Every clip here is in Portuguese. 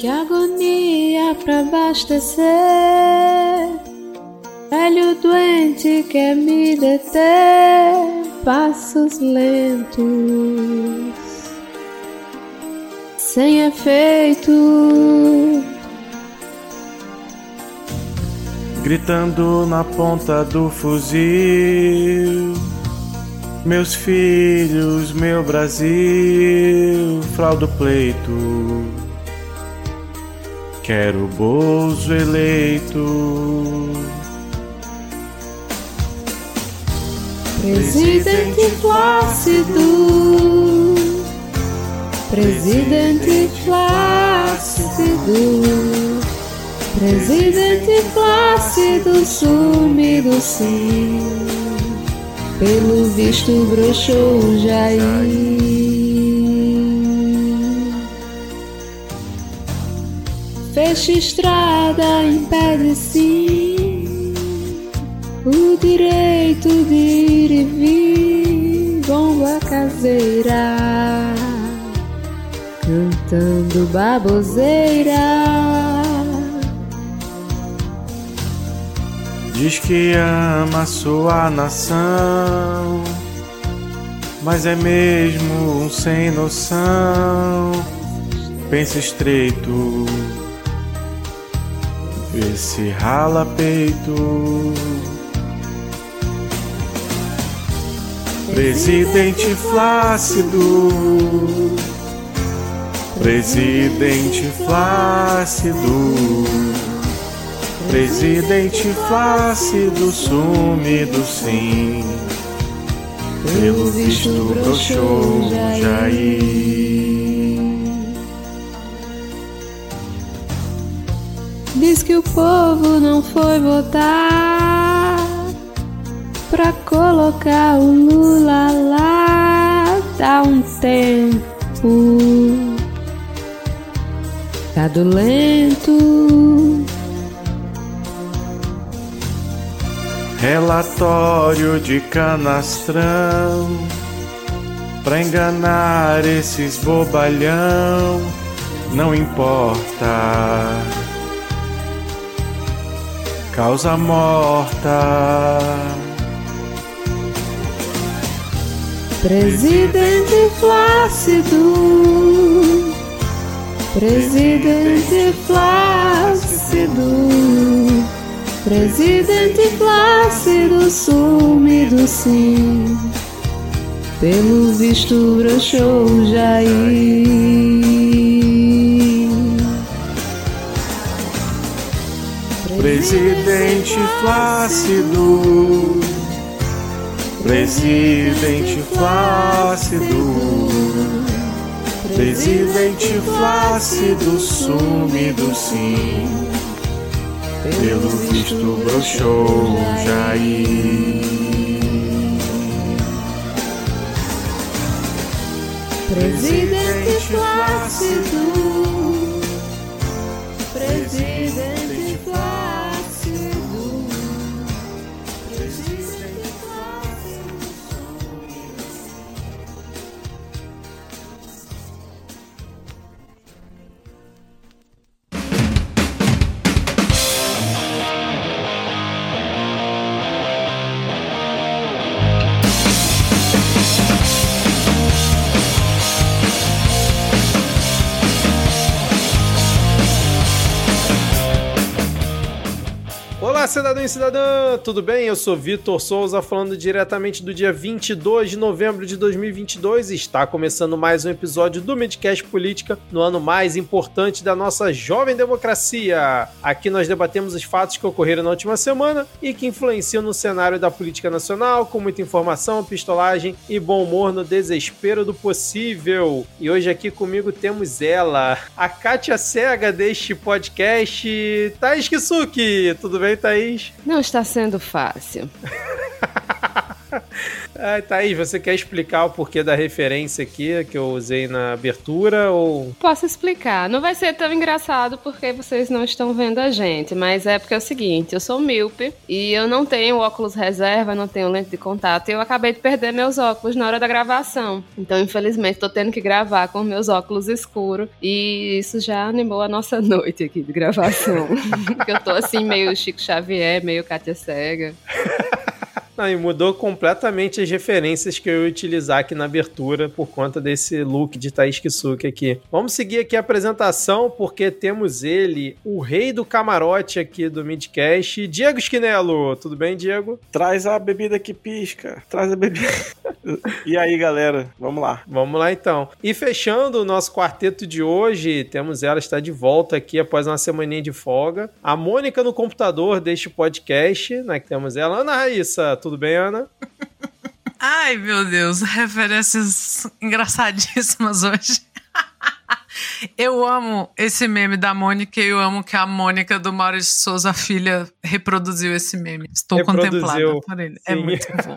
Que agonia pra abastecer. Velho doente quer me deter. Passos lentos, sem efeito. Gritando na ponta do fuzil. Meus filhos, meu Brasil, fraudo pleito. Quero o Bozo eleito. Presidente Flácido, Presidente Flácido, Presidente Flácido sumido sim, pelo visto broxou Jair. Fecha estrada, impede sim o direito de ir e vir, bomba caseira, cantando baboseira. Diz que ama sua nação, mas é mesmo um sem noção. Pensa estreito, vê se rala peito. Presidente Flácido, Presidente Flácido. Presidente Flácido sumido sim Pelo visto broxou Jair Diz que o povo não foi votar pra colocar o Lula lá. Dá um tempo, tá lento. Relatório de canastrão Pra enganar esses bobalhão Não importa Causa morta. Presidente Flácido, Presidente Flácido, Presidente Flácido sumido sim, pelo visto broxou Jair. Presidente Flácido. Presidente Flácido. Presidente Flácido sumido sim. Pelo visto broxou Jair. Presidente Flácido, cidadão e cidadã, tudo bem? Eu sou Vitor Souza, falando diretamente do dia 22 de novembro de 2022 e está começando mais um episódio do Midcast Política no ano mais importante da nossa jovem democracia. Aqui nós debatemos os fatos que ocorreram na última semana e que influenciam no cenário da política nacional, com muita informação, pistolagem e bom humor no desespero do possível. E hoje aqui comigo temos ela, a Kátia Cega deste podcast, Thaís Kisuki. Tudo bem, Thaís? Não está sendo fácil. Ah, Thaís, você quer explicar o porquê da referência aqui que eu usei na abertura ou... Posso explicar. Não vai ser tão engraçado porque vocês não estão vendo a gente, mas é porque é o seguinte, eu sou míope e eu não tenho óculos reserva, não tenho lente de contato e eu acabei de perder meus óculos na hora da gravação. Então, infelizmente, tô tendo que gravar com meus óculos escuros e isso já animou a nossa noite aqui de gravação. porque eu tô assim meio Chico Xavier, meio Kátia Cega. Não, e mudou completamente as referências que eu ia utilizar aqui na abertura por conta desse look de Thaís Kisuke aqui. Vamos seguir aqui a apresentação porque temos ele, o rei do camarote aqui do Midcast, Diego Esquinelo. Tudo bem, Diego? Traz a bebida que pisca. Traz a bebida. e aí, galera? Vamos lá. Vamos lá então. E fechando o nosso quarteto de hoje, temos ela está de volta aqui após uma semaninha de folga. A Mônica no computador deste podcast, né? Que temos ela. Ana Raíssa, tudo bem, Ana? Ai, meu Deus, referências engraçadíssimas hoje. Eu amo esse meme da Mônica e eu amo que a Mônica do Maurício Souza, filha, reproduziu esse meme. Estou Reproduziu, contemplada por ele. É sim. muito bom.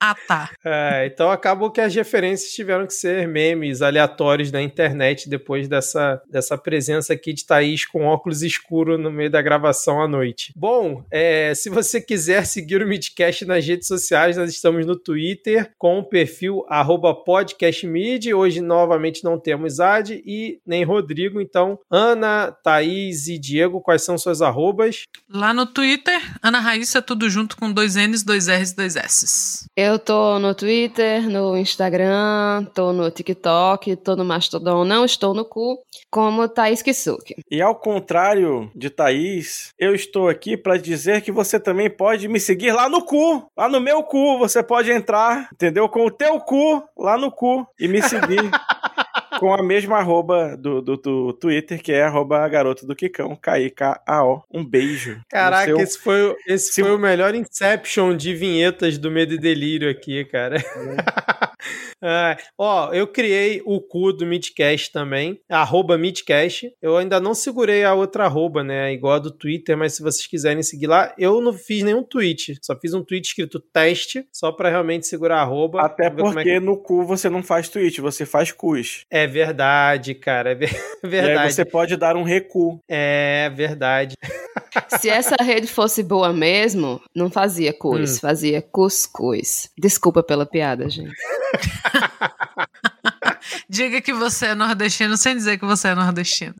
Ah, tá. É, então acabou que as referências tiveram que ser memes aleatórios da internet depois dessa, dessa presença aqui de Thaís com óculos escuros no meio da gravação à noite. Bom, é, se você quiser seguir o Midcast nas redes sociais, nós estamos no Twitter com o perfil podcastmid. Hoje, novamente, não temos Ad e nem Rodrigo. Então, Ana, Thaís e Diego, quais são suas arrobas? Lá no Twitter, Ana Raíssa, tudo junto com dois N's, dois R's e dois S's. Eu tô no Twitter, no Instagram, tô no TikTok, tô no Mastodon, não estou no cu, como Thaís Kisuke. E ao contrário de Thaís, eu estou aqui para dizer que você também pode me seguir lá no cu. Lá no meu cu, você pode entrar, entendeu? Com o teu cu lá no cu e me seguir. com a mesma arroba do, do, do Twitter, que é arroba garoto do Kikão, K-I-K-A-O. Um beijo. Caraca, seu- esse foi, esse Se- foi o melhor Inception de vinhetas do Medo e Delírio aqui, cara. Ah, ó, eu criei o cu do Midcast também, arroba Midcast. Eu ainda não segurei a outra arroba, né? Igual a do Twitter, mas se vocês quiserem seguir lá, eu não fiz nenhum tweet. Só fiz um tweet escrito teste, só pra realmente segurar a arroba. Até é porque que- no cu você não faz tweet, você faz cus. É verdade, cara. É ver- E aí verdade. você pode dar um recu. É verdade. Se essa rede fosse boa mesmo, não fazia cus, Hum. fazia cuscuz. Desculpa pela piada, gente. Diga que você é nordestino sem dizer que você é nordestino.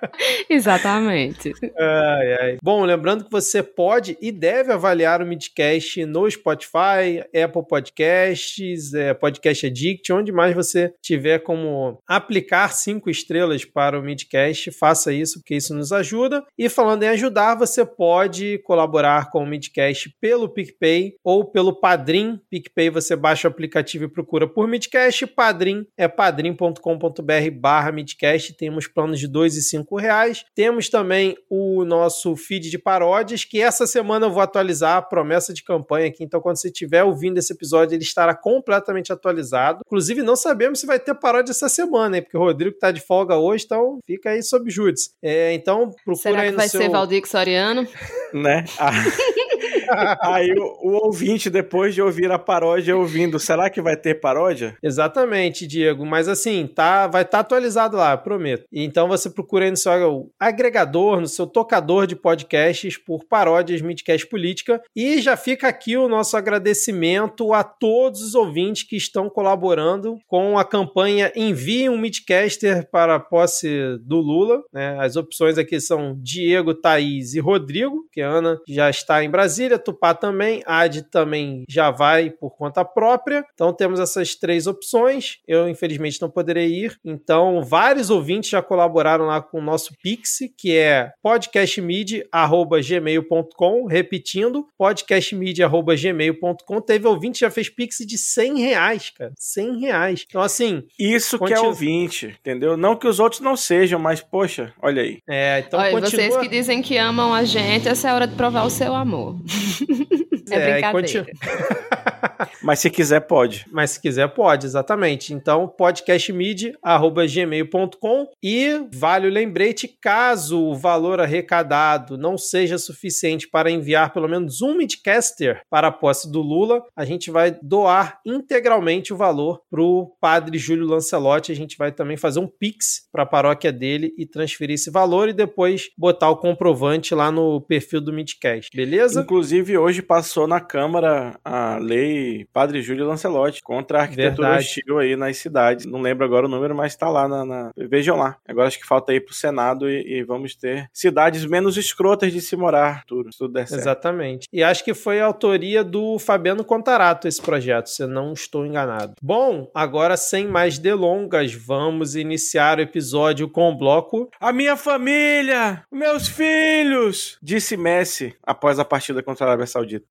Exatamente. Ai, ai. Bom, lembrando que você pode e deve avaliar o Midcast no Spotify, Apple Podcasts, é, Podcast Addict, onde mais você tiver como aplicar cinco estrelas para o Midcast, faça isso, porque isso nos ajuda. E falando em ajudar, você pode colaborar com o Midcast pelo PicPay ou pelo Padrim. PicPay você baixa o aplicativo e procura por Midcast. Padrim é padrim.com.br barra Midcast. Temos planos de dois e cinco reais. Temos também o nosso feed de paródias, que essa semana eu vou atualizar a promessa de campanha aqui. Então, quando você estiver ouvindo esse episódio, ele estará completamente atualizado. Inclusive, não sabemos se vai ter paródia essa semana, hein? Porque o Rodrigo tá de folga hoje, então fica aí sob júdice. É, então, procura Será aí no vai seu... ser Valdir Soriano? né? Ah. Aí o, o ouvinte, depois de ouvir a paródia, ouvindo, será que vai ter paródia? Exatamente, Diego. Mas assim, tá, vai estar atualizado lá, prometo. Então você procura aí no seu agregador, no seu tocador de podcasts por paródias Midcast Política. E já fica aqui o nosso agradecimento a todos os ouvintes que estão colaborando com a campanha Envie um Midcaster para a posse do Lula. né? As opções aqui são Diego, Thaís e Rodrigo, que a Ana já está em Brasília, Tupá também, Ad também já vai por conta própria. Então temos essas três opções. Eu, infelizmente, não poderei ir. Então, vários ouvintes já colaboraram lá com o nosso Pix, que é podcastmid.gmail.com. Repetindo, podcastmid.gmail.com. Teve ouvinte que já fez Pix de 100 reais, cara. 100 reais. Então, assim, Isso que é ouvinte, entendeu? Não que os outros não sejam, mas, poxa, olha aí. é, então Olha, continua. vocês que dizem que amam a gente, essa é a hora de provar o seu amor. é, É, brincadeira. Mas se quiser, pode. Mas se quiser, pode, exatamente. Então, podcastmid.gmail.com e vale o lembrete, caso o valor arrecadado não seja suficiente para enviar pelo menos um Midcaster para a posse do Lula, a gente vai doar integralmente o valor para o padre Júlio Lancelotti. A gente vai também fazer um Pix para a paróquia dele e transferir esse valor e depois botar o comprovante lá no perfil do Midcast, beleza? Inclusive, hoje passou na Câmara a lei Padre Júlio Lancelotti contra a arquitetura Verdade. hostil aí nas cidades. Não lembro agora o número, mas tá lá na. na- Vejam lá. Agora acho que falta ir pro Senado e, e vamos ter cidades menos escrotas de se morar, tudo, se tudo der certo. Exatamente. E acho que foi a autoria do Fabiano Contarato esse projeto, se eu não estou enganado. Bom, agora sem mais delongas, vamos iniciar o episódio com o bloco. A minha família! Meus filhos! Disse Messi após a partida contra a Arábia Saudita.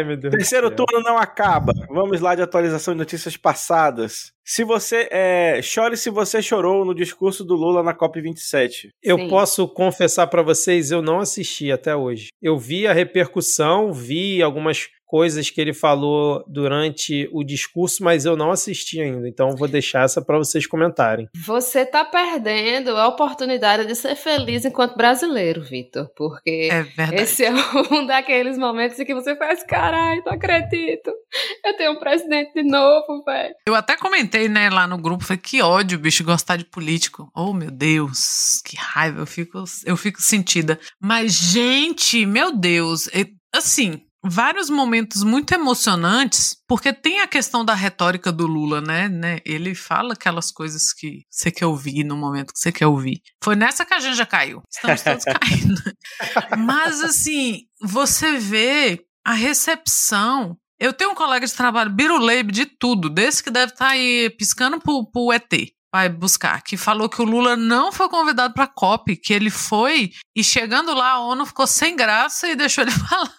Ai, meu Deus. Terceiro turno não acaba. Vamos lá de atualização de notícias passadas. Se você é, chore se você chorou no discurso do Lula na COP27. Eu Sim. posso confessar pra vocês, eu não assisti até hoje. Eu vi a repercussão, vi algumas coisas que ele falou durante o discurso, mas eu não assisti ainda. Então vou deixar essa pra vocês comentarem. Você tá perdendo a oportunidade de ser feliz enquanto brasileiro, Vitor. Porque É esse é um daqueles momentos em que você faz, caralho, não acredito. Eu tenho um presidente de novo, velho. Eu até comentei, né, lá no grupo, falei, que ódio, bicho, gostar de político. Oh, meu Deus, que raiva, eu fico, eu fico sentida. Mas, gente, meu Deus, é- assim, vários momentos muito emocionantes, porque tem a questão da retórica do Lula, né, né? Ele fala aquelas coisas que você quer ouvir no momento que você quer ouvir. Foi nessa que a gente já caiu. Estamos todos caindo. Mas, assim, você vê a recepção. Eu tenho um colega de trabalho, biruleibe de tudo, desse que deve estar aí piscando pro, pro ET. Vai buscar, que falou que o Lula não foi convidado pra COP, que ele foi e chegando lá a ONU ficou sem graça e deixou ele falar.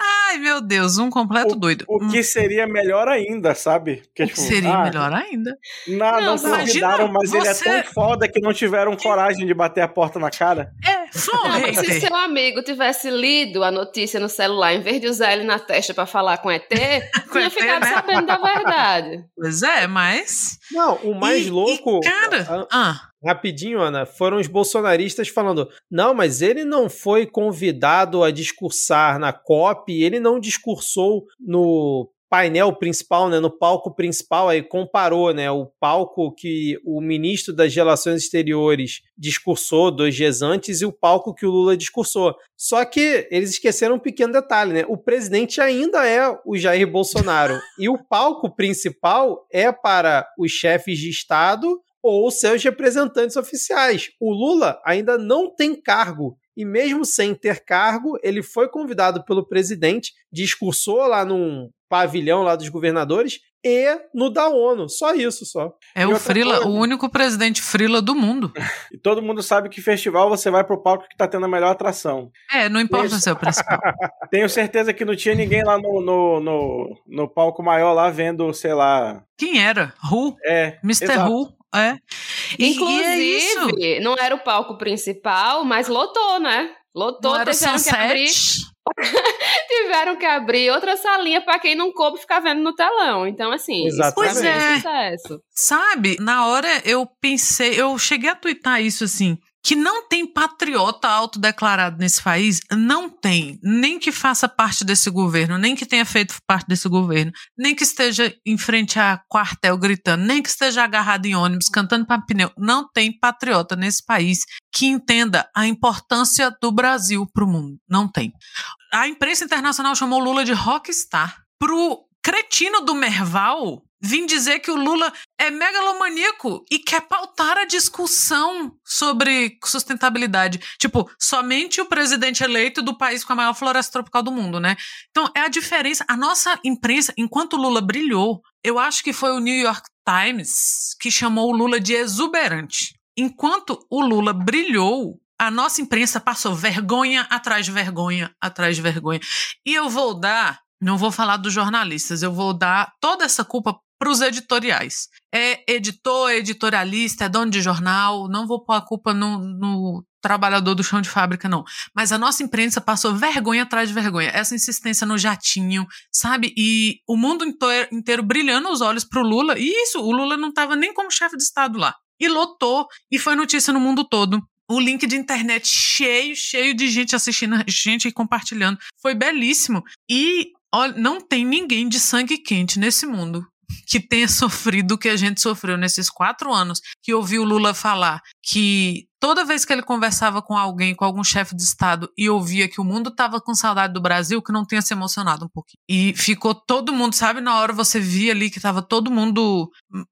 Ai, meu Deus, um completo doido. O que seria melhor ainda, sabe? Porque, O que seria ah, melhor ainda. Não, Não, não convidaram, mas ele é você- tão foda que não tiveram coragem de bater a porta na cara. É, foi um Não, mas se seu amigo tivesse lido a notícia no celular, em vez de usar ele na testa pra falar com ET, Com tinha ET, ficado né? sabendo da verdade. Pois é, mas. Não, o mais E- louco. E, cara, ah, Rapidinho, Ana, foram os bolsonaristas falando: não, mas ele não foi convidado a discursar na COP, ele não discursou no painel principal, né, no palco principal, aí comparou, né, o palco que o ministro das Relações Exteriores discursou dois dias antes e o palco que o Lula discursou. Só que eles esqueceram um pequeno detalhe, né? O presidente ainda é o Jair Bolsonaro e o palco principal é para os chefes de Estado ou seus representantes oficiais. O Lula ainda não tem cargo. E mesmo sem ter cargo, ele foi convidado pelo presidente, discursou lá num pavilhão lá dos governadores e no da ONU. Só isso, só. é E o Frila, coisa- o único presidente Frila do mundo. E todo mundo sabe que festival você vai pro palco que tá tendo a melhor atração. É, não importa Isso. ser o principal. Tenho certeza que não tinha ninguém lá no, no, no, no palco maior lá vendo, sei lá. Quem era? Who? É. Mr. exato. Who? É. E- Inclusive, e é isso. não era o palco principal, mas lotou, né? Lotou, Não era o tiveram que abrir. Tiveram que abrir outra salinha pra quem não coube ficar vendo no telão. Então, assim, isso Exatamente. foi um Pois é. sucesso. Sabe, na hora eu pensei, eu cheguei a twittar isso assim, que não tem patriota autodeclarado nesse país, não tem, nem que faça parte desse governo, nem que tenha feito parte desse governo, nem que esteja em frente a quartel gritando, nem que esteja agarrado em ônibus cantando para pneu, não tem patriota nesse país que entenda a importância do Brasil para o mundo, não tem. A imprensa internacional chamou Lula de rockstar. Pro cretino do Merval vim dizer que o Lula é megalomaníaco e quer pautar a discussão sobre sustentabilidade. Tipo, somente o presidente eleito do país com a maior floresta tropical do mundo, né? Então, é a diferença. A nossa imprensa, enquanto o Lula brilhou, eu acho que foi o New York Times que chamou o Lula de exuberante. Enquanto o Lula brilhou, a nossa imprensa passou vergonha atrás de vergonha atrás de vergonha. E eu vou dar, não vou falar dos jornalistas, eu vou dar toda essa culpa para os editoriais. É editor, editorialista, é dono de jornal, não vou pôr a culpa no, no trabalhador do chão de fábrica, não. Mas a nossa imprensa passou vergonha atrás de vergonha. Essa insistência no jatinho, sabe? E o mundo inteiro, inteiro brilhando os olhos pro Lula. E isso, o Lula não estava nem como chefe de Estado lá. E lotou, e foi notícia no mundo todo o link de internet cheio, cheio de gente assistindo, gente compartilhando. Foi belíssimo. E olha, não tem ninguém de sangue quente nesse mundo que tenha sofrido o que a gente sofreu nesses quatro anos, que ouviu o Lula falar que toda vez que ele conversava com alguém, com algum chefe de Estado, e ouvia que o mundo estava com saudade do Brasil, que não tenha se emocionado um pouquinho. E ficou todo mundo, sabe, na hora você via ali que estava todo mundo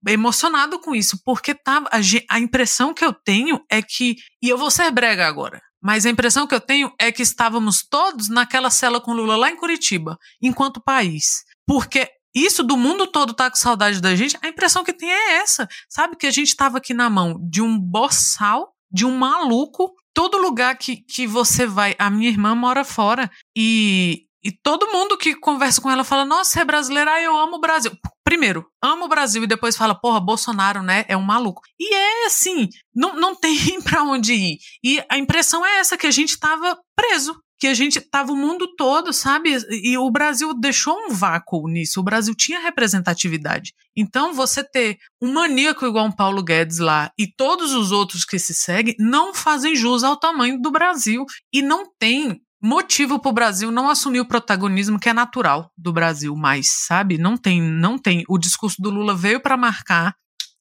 emocionado com isso, porque tava, a, a impressão que eu tenho é que, e eu vou ser brega agora, mas a impressão que eu tenho é que estávamos todos naquela cela com Lula lá em Curitiba, enquanto país. Porque isso do mundo todo tá com saudade da gente, a impressão que tem é essa. Sabe que a gente estava aqui na mão de um boçal, de um maluco. Todo lugar que, que você vai, a minha irmã mora fora e, e todo mundo que conversa com ela fala: Nossa, é brasileira, ah, eu amo o Brasil. Primeiro, amo o Brasil e depois fala: Porra, Bolsonaro, né? É um maluco. E é assim, não, não tem para onde ir. E a impressão é essa: que a gente tava preso que a gente tava o mundo todo, sabe? E o Brasil deixou um vácuo nisso. O Brasil tinha representatividade. Então, você ter um maníaco igual um Paulo Guedes lá e todos os outros que se seguem não fazem jus ao tamanho do Brasil e não tem motivo para o Brasil não assumir o protagonismo que é natural do Brasil mais, sabe? Não tem, não tem. O discurso do Lula veio para marcar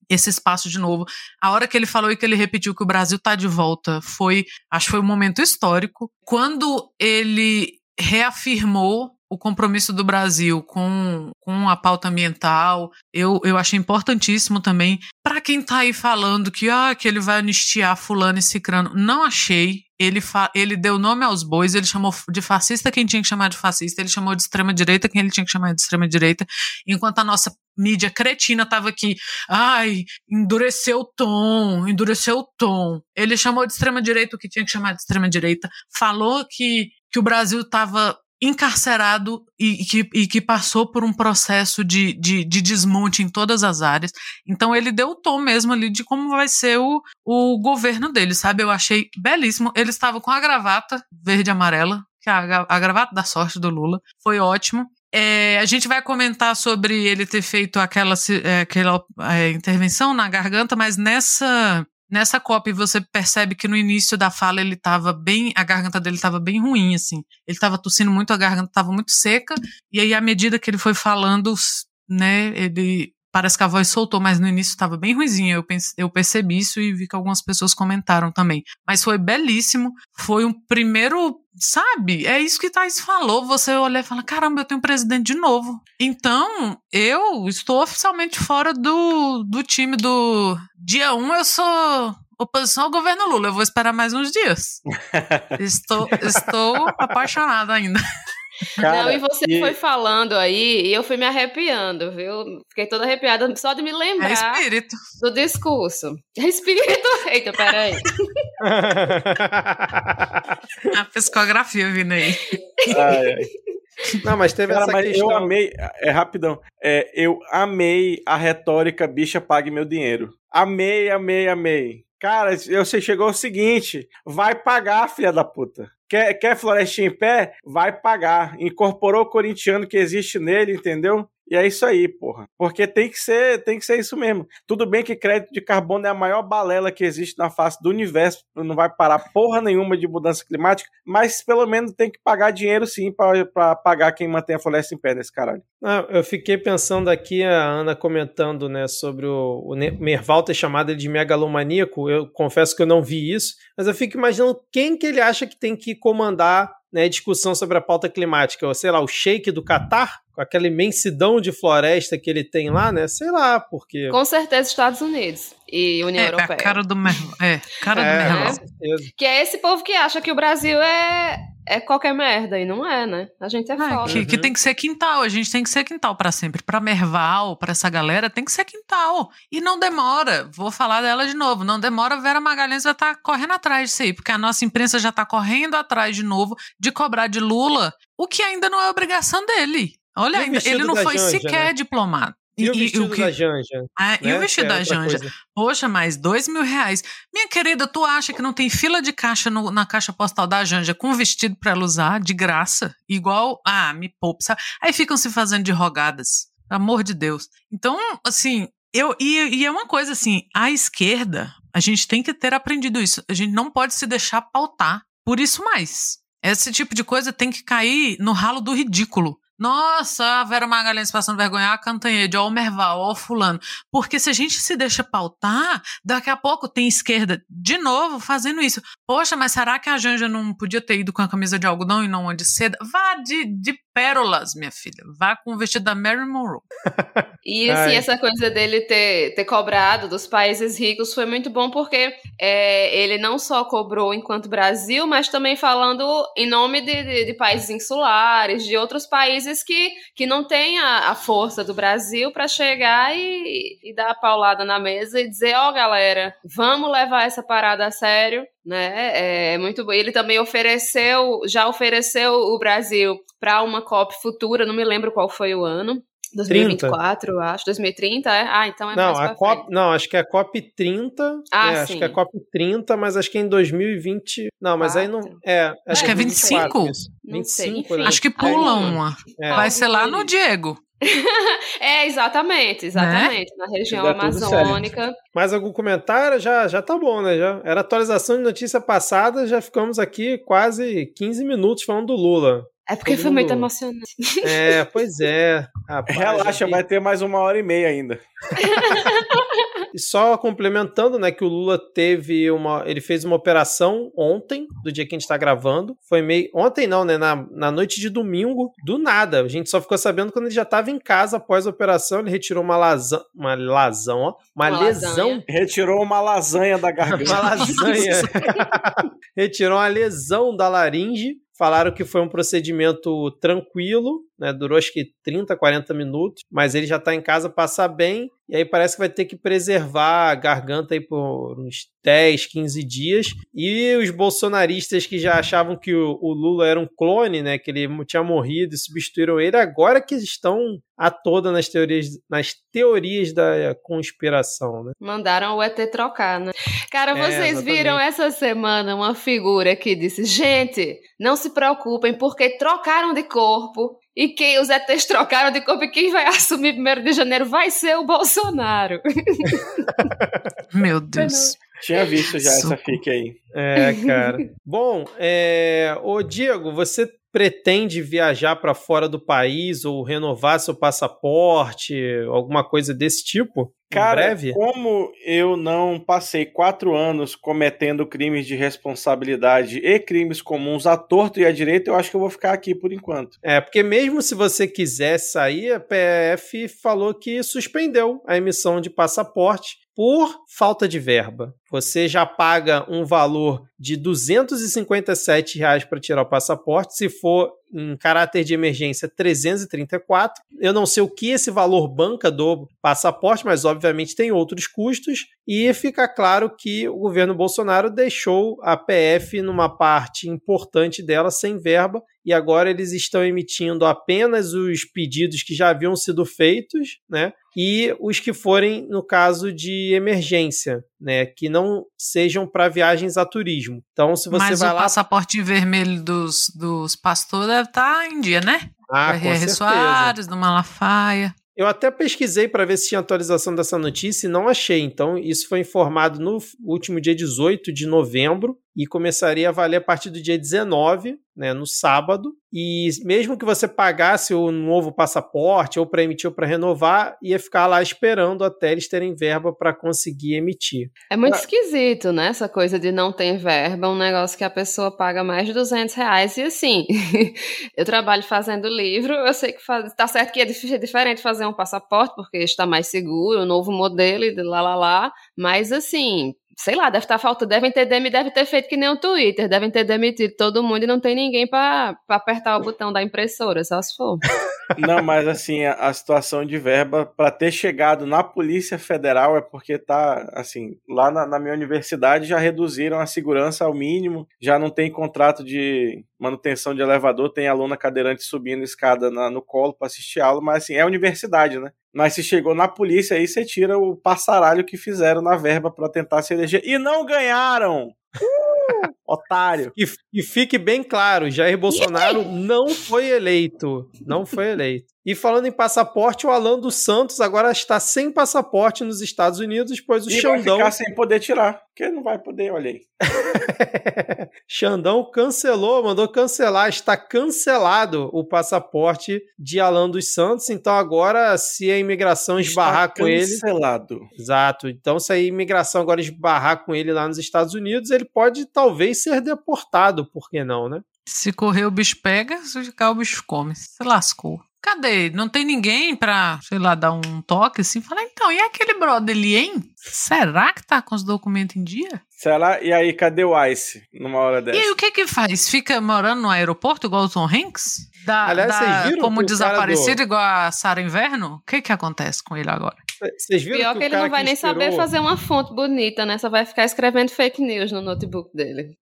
esse espaço de novo. A hora que ele falou e que ele repetiu que o Brasil está de volta foi, acho que foi um momento histórico. Quando ele reafirmou o compromisso do Brasil com, com a pauta ambiental, eu, eu achei importantíssimo também. Para quem está aí falando que, ah, que ele vai anistiar fulano e cicrano, não achei. Ele, ele deu nome aos bois, ele chamou de fascista quem tinha que chamar de fascista, ele chamou de extrema-direita quem ele tinha que chamar de extrema-direita, enquanto a nossa mídia cretina tava aqui, ai, endureceu o tom, endureceu o tom. Ele chamou de extrema-direita o que tinha que chamar de extrema-direita, falou que, que o Brasil estava encarcerado e, que, e, que, passou por um processo de, de, de, desmonte em todas as áreas. Então ele deu o tom mesmo ali de como vai ser o, o governo dele, sabe? Eu achei belíssimo. Ele estava com a gravata verde e amarela, que é a, a gravata da sorte do Lula. Foi ótimo. É, a gente vai comentar sobre ele ter feito aquela, é, aquela é, intervenção na garganta, mas nessa Nessa cópia você percebe que no início da fala ele estava bem, a garganta dele estava bem ruim, assim. Ele estava tossindo muito, a garganta estava muito seca, e aí à medida que ele foi falando, né, ele parece que a voz soltou, mas no início estava bem ruizinha. Eu, eu percebi isso e vi que algumas pessoas comentaram também. Mas foi belíssimo. Foi um primeiro, sabe? É isso que Thais falou. Você olha e fala: caramba, eu tenho um presidente de novo. Então, eu estou oficialmente fora do, do time do dia 1. Um, eu sou oposição ao governo Lula. Eu vou esperar mais uns dias. estou, estou apaixonada ainda. Cara, não, e você e... foi falando aí e eu fui me arrepiando, viu? Fiquei toda arrepiada só de me lembrar é espírito. do discurso. É espírito. Eita, peraí. A psicografia vindo aí. Ai, ai. Não, mas teve Cara, essa mas questão. Eu amei, é rapidão. É, eu amei a retórica bicha pague meu dinheiro. Amei, amei, amei. Cara, você chegou ao seguinte: vai pagar, filha da puta. Quer, quer florestinha em pé? Vai pagar. Incorporou o corintiano que existe nele, entendeu? E é isso aí, porra. Porque tem que ser, tem que ser isso mesmo. Tudo bem que crédito de carbono é a maior balela que existe na face do universo, não vai parar porra nenhuma de mudança climática, mas pelo menos tem que pagar dinheiro sim para pagar quem mantém a floresta em pé desse caralho. Ah, eu fiquei pensando aqui, a Ana comentando, né, sobre o, o Merval ter chamado ele de megalomaníaco. Eu confesso que eu não vi isso, mas eu fico imaginando quem que ele acha que tem que comandar né, discussão sobre a pauta climática, ou sei lá, o sheik do Catar, com aquela imensidão de floresta que ele tem lá, né? Sei lá, porque. Com certeza, Estados Unidos e União é, Europeia. A cara do Merlão. É, cara é, do Merlão. Que é esse povo que acha que o Brasil é, é qualquer merda, e não é, né? A gente é, é foda. Que, que, tem que ser quintal, a gente tem que ser quintal para sempre. Pra Merval, pra essa galera, tem que ser quintal. E não demora, vou falar dela de novo, não demora, Vera Magalhães vai estar tá correndo atrás disso aí, porque a nossa imprensa já tá correndo atrás de novo de cobrar de Lula o que ainda não é obrigação dele. Olha, ainda, ele não foi janja, sequer né? diplomata. E, e o vestido o que- da Janja? Ah, e né? o vestido Que é da Janja? coisa. Poxa, mas dois mil reais. Minha querida, tu acha que não tem fila de caixa no- na caixa postal da Janja com vestido pra ela usar, de graça? Igual, ah, me poupe, sabe? Aí ficam se fazendo de rogadas. Pelo amor de Deus. Então, assim, eu. E, e é uma coisa assim, a esquerda, a gente tem que ter aprendido isso. A gente não pode se deixar pautar por isso mais. Esse tipo de coisa tem que cair no ralo do ridículo. Nossa, a Vera Magalhães passando vergonha, a Cantanhede, ó o Merval, ó o fulano. Porque se a gente se deixa pautar, daqui a pouco tem esquerda de novo fazendo isso. Poxa, mas será que a Janja não podia ter ido com a camisa de algodão e não uma de seda? Vá de, de pérolas, minha filha. Vá com o vestido da Mary Monroe. E assim, Ai. essa coisa dele ter, ter cobrado dos países ricos foi muito bom porque é, ele não só cobrou enquanto Brasil, mas também falando em nome de, de, de países insulares, de outros países que, que não têm a, a força do Brasil para chegar e, e dar a paulada na mesa e dizer: ó, galera, vamos levar essa parada a sério. Né? É muito bom. Ele também ofereceu, já ofereceu o Brasil para uma COP futura, não me lembro qual foi o ano. 2024, eu acho. 2030, é? Ah, então é Não, mais a pra COP, frente. não, acho que é a COP 30. Ah, é, acho sim. que é a COP 30, mas acho que é em 2020. Não, mas aí não. É, Acho que é 24 25. isso. Não sei, 25, enfim. né? Acho que É, pula uma. É. Vai ser lá no Diego. É, exatamente, exatamente. Na região amazônica. Mais algum comentário? Já, já tá bom, né? Já era atualização de notícia passada, já ficamos aqui quase 15 minutos falando do Lula. É porque Todo foi mundo- muito emocionante. É, pois é. Rapaz, Relaxa, aqui- vai ter mais uma hora e meia ainda. E só complementando, né, que o Lula teve uma. Ele fez uma operação ontem, do dia que a gente tá gravando. Foi meio. Ontem não, né? Na, na noite de domingo, do nada. A gente só ficou sabendo quando ele já tava em casa após a operação. Ele retirou uma lazão. Uma lazão, ó. Uma, Uma lesão. lasanha. Retirou uma lasanha da garganta. Uma lasanha. Retirou uma lesão da laringe. Falaram que foi um procedimento tranquilo, né? Durou acho que 30, 40 minutos, mas ele já tá em casa passar bem. E aí parece que vai ter que preservar a garganta aí por uns 10, 15 dias. E os bolsonaristas que já achavam que o, o Lula era um clone, né? Que ele tinha morrido e substituíram ele, agora que estão a toda nas teorias, nas teorias da conspiração, né? Mandaram o ET trocar, né? Cara, É, vocês exatamente. viram essa semana uma figura que disse: gente, não se preocupem, porque trocaram de corpo. E quem os ETs trocaram de corpo e quem vai assumir 1 de janeiro vai ser o Bolsonaro. Meu Deus. Tinha visto já essa Socorro. fique aí. É, cara. Bom, é... ô Diego, você pretende viajar para fora do país ou renovar seu passaporte, alguma coisa desse tipo? Cara, breve? como eu não passei quatro anos cometendo crimes de responsabilidade e crimes comuns à torto e à direita, eu acho que eu vou ficar aqui por enquanto. É, porque mesmo se você quiser sair, a PF falou que suspendeu a emissão de passaporte por falta de verba. Você já paga um valor de 257 reais para tirar o passaporte, se for em caráter de emergência 334. Eu não sei o que esse valor banca do passaporte, mas obviamente tem outros custos e fica claro que o governo Bolsonaro deixou a PF numa parte importante dela sem verba e agora eles estão emitindo apenas os pedidos que já haviam sido feitos, né? E os que forem no caso de emergência, né? Que não sejam para viagens a turismo. Então, se você Mas vai o lá. passaporte vermelho dos, dos pastores deve estar em dia, né? Ah, do com certeza. Soares, do Malafaia. Eu até pesquisei para ver se tinha atualização dessa notícia e não achei. Então, isso foi informado no último dia 18 de novembro e começaria a valer a partir do dia 19, né, no sábado. E mesmo que você pagasse o novo passaporte ou para emitir ou para renovar, ia ficar lá esperando até eles terem verba para conseguir emitir. É muito esquisito, né? Essa coisa de não ter verba, um negócio que a pessoa paga mais de 200 reais. E assim, eu trabalho fazendo livro, eu sei que faz, tá certo que é dif- diferente fazer um passaporte, porque está mais seguro, um novo modelo e lá lá lá. Mas assim, sei lá, deve estar faltando, devem ter deve ter feito que nem o Twitter, devem ter demitido todo mundo e não tem ninguém para apertar o botão da impressora, só se for. Não, mas assim, a, a situação de verba para ter chegado na Polícia Federal é porque tá, assim, lá na, na minha universidade já reduziram a segurança ao mínimo, já não tem contrato de manutenção de elevador, tem aluna cadeirante subindo escada na- no colo para assistir aula, mas assim, é universidade, né? Mas se chegou na polícia, aí você tira o passaralho que fizeram na verba para tentar se eleger. E não ganharam! Uh, otário. E, e fique bem claro, Jair Bolsonaro não foi eleito. Não foi eleito. E falando em passaporte, o Alan dos Santos agora está sem passaporte nos Estados Unidos, pois o e Xandão. Vai ficar sem poder tirar, porque não vai poder, olha aí. Xandão cancelou, mandou cancelar, está cancelado o passaporte de Alan dos Santos. Então agora, se a imigração esbarrar está com ele. Cancelado. Exato. Então, se a imigração agora esbarrar com ele lá nos Estados Unidos, ele pode talvez ser deportado, por que não, né? Se correr o bicho pega, se ficar o bicho come. Se lascou. Cadê? Não tem ninguém pra, sei lá, dar um toque assim? Falar, então, e aquele brother ali, hein? Será que tá com os documentos em dia? Será? E aí, cadê o Ice numa hora dessa? E aí, o que que faz? Fica morando no aeroporto igual o Tom Hanks? Da, Aliás, da- vocês viram como desaparecido cara igual a Sara Inverno? O que que acontece com ele agora? Vocês viram Pior que, que o ele cara não vai nem inspirou- saber fazer uma fonte bonita, né? Só vai ficar escrevendo fake news no notebook dele.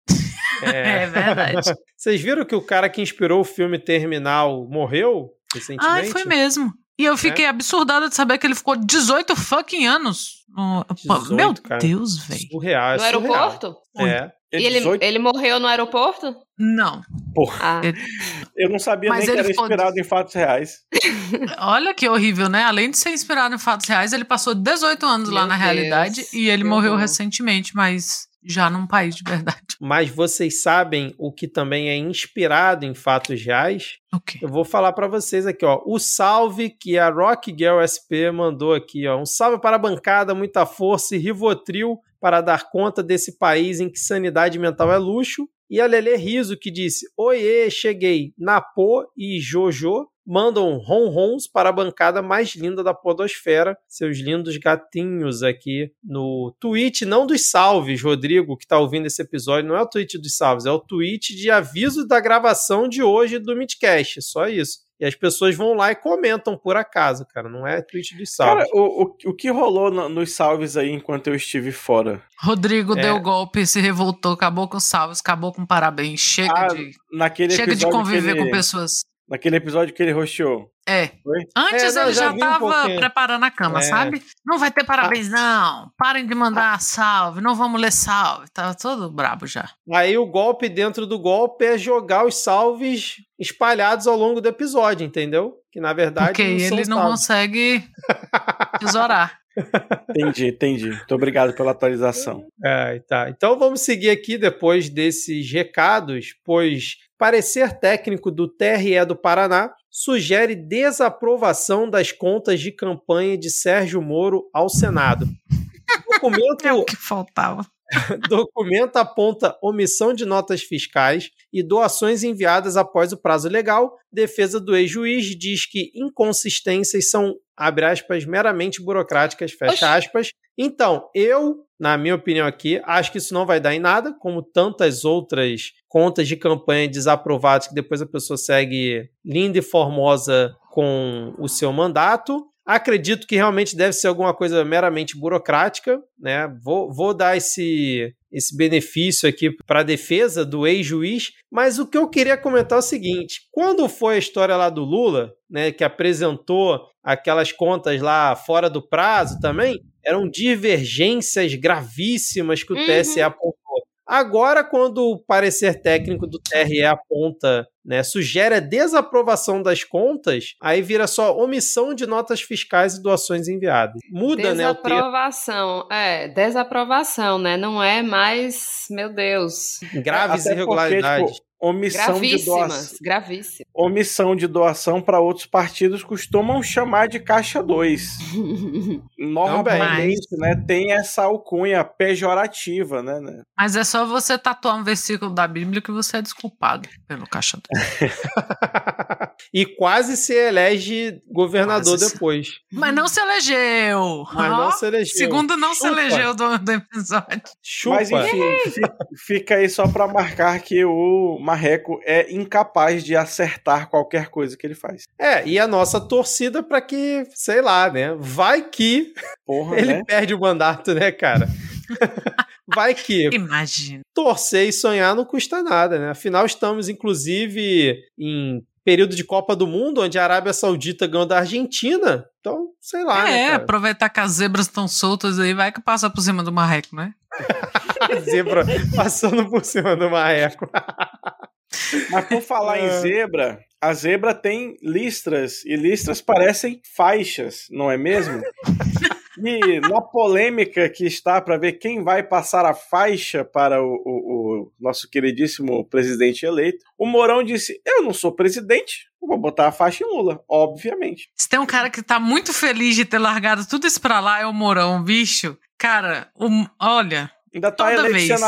É, verdade. Vocês viram que o cara que inspirou o filme Terminal morreu recentemente? Ai, foi mesmo. E eu fiquei absurdada de saber que ele ficou 18 fucking anos. no- 18, Meu cara. Deus, velho. Surreal, é no surreal. aeroporto? É. E ele, 18? ele morreu no aeroporto? Não. Ah, Eu não sabia Mas nem que ele era ficou- inspirado em fatos reais. Olha que horrível, né? Além de ser inspirado em fatos reais, ele passou 18 anos lá Meu na Deus, realidade e ele que morreu horror. recentemente, mas já num país de verdade. Mas vocês sabem o que também é inspirado em fatos reais? Eu vou falar pra vocês aqui, ó. O salve que a Rock Girl SP mandou aqui, ó. Um salve para a bancada, muita força e Rivotril para dar conta desse país em que sanidade mental é luxo. E a Lele Riso que disse: Oiê, cheguei. Napô e Jojo mandam ronrons para a bancada mais linda da podosfera. Seus lindos gatinhos aqui no tweet, não dos salves, Rodrigo, que tá ouvindo esse episódio. Não é o tweet dos salves, é o tweet de aviso da gravação de hoje do Midcast. Só isso. E as pessoas vão lá e comentam por acaso, cara. Não é tweet dos Cara, salves. o, o, o que rolou no- nos salves aí enquanto eu estive fora? Rodrigo É. deu golpe, se revoltou, acabou com salves, acabou com parabéns. Chega Ah, de, Naquele chega de conviver ele, com pessoas. Naquele episódio que ele rosteou. É. Foi? Antes É, ele já já, um tava pouquinho. preparando a cama, É. sabe? Não vai ter parabéns, não. Parem de mandar salve, não vamos ler salve. Tava todo brabo já. Aí o golpe dentro do golpe é jogar os salves espalhados ao longo do episódio, entendeu? Que na verdade Porque não são ele não salves. consegue tesourar. Entendi, entendi. Muito obrigado pela atualização. É, tá. Então vamos seguir aqui depois desses recados, pois parecer técnico do TRE do Paraná sugere desaprovação das contas de campanha de Sérgio Moro ao Senado. Documento É o que faltava. documento aponta omissão de notas fiscais e doações enviadas após o prazo legal. Defesa do ex-juiz diz que inconsistências são, abre aspas, meramente burocráticas, fecha Oxi. aspas. Então, eu, na minha opinião aqui, acho que isso não vai dar em nada, como tantas outras contas de campanha desaprovadas que depois a pessoa segue linda e formosa com o seu mandato. Acredito que realmente deve ser alguma coisa meramente burocrática, né? Vou, vou dar esse, esse benefício aqui para a defesa do ex-juiz, mas o que eu queria comentar é o seguinte: quando foi a história lá do Lula, né, que apresentou aquelas contas lá fora do prazo também, eram divergências gravíssimas que o Uhum. TSE apontou. Agora, quando o parecer técnico do TRE aponta, né, sugere a desaprovação das contas, aí vira só omissão de notas fiscais e doações enviadas. Muda, né, desaprovação. É, desaprovação, né? Não é mais, meu Deus. Graves Até porque, irregularidades. tipo, omissão de doação. Gravíssimas. Omissão de doação para outros partidos costumam chamar de caixa 2. Normalmente, né, tem essa alcunha pejorativa, né? né? Mas é só você tatuar um versículo da Bíblia que você é desculpado pelo caixa do... e quase se elege governador Quase se- depois. Mas não se elegeu. Mas não Ó, se elegeu. Segundo não se Chupa. elegeu do, do episódio. Chupa. Mas enfim, fi- fica aí só para marcar que o Marreco é incapaz de acertar qualquer coisa que ele faz. É, e a nossa torcida para que, sei lá, né? Vai que Porra, ele né? perde o mandato, né, cara? Vai que Imagina. torcer e sonhar não custa nada, né? Afinal, estamos, inclusive, em período de Copa do Mundo, onde a Arábia Saudita ganhou da Argentina. Então, sei lá, é, né, aproveitar que as zebras estão soltas aí, vai que passa por cima do marreco, né? Zebra passando por cima do marreco. Mas por falar em É. zebra, a zebra tem listras e listras parecem faixas, não é mesmo? E na polêmica que está para ver quem vai passar a faixa para o, o- o nosso queridíssimo presidente eleito, o Mourão disse: Eu não sou presidente, vou botar a faixa em Lula, obviamente. Se tem um cara que tá muito feliz de ter largado tudo isso pra lá, é o Mourão, bicho. Cara, o- olha, Ainda tá Toda eleito vez.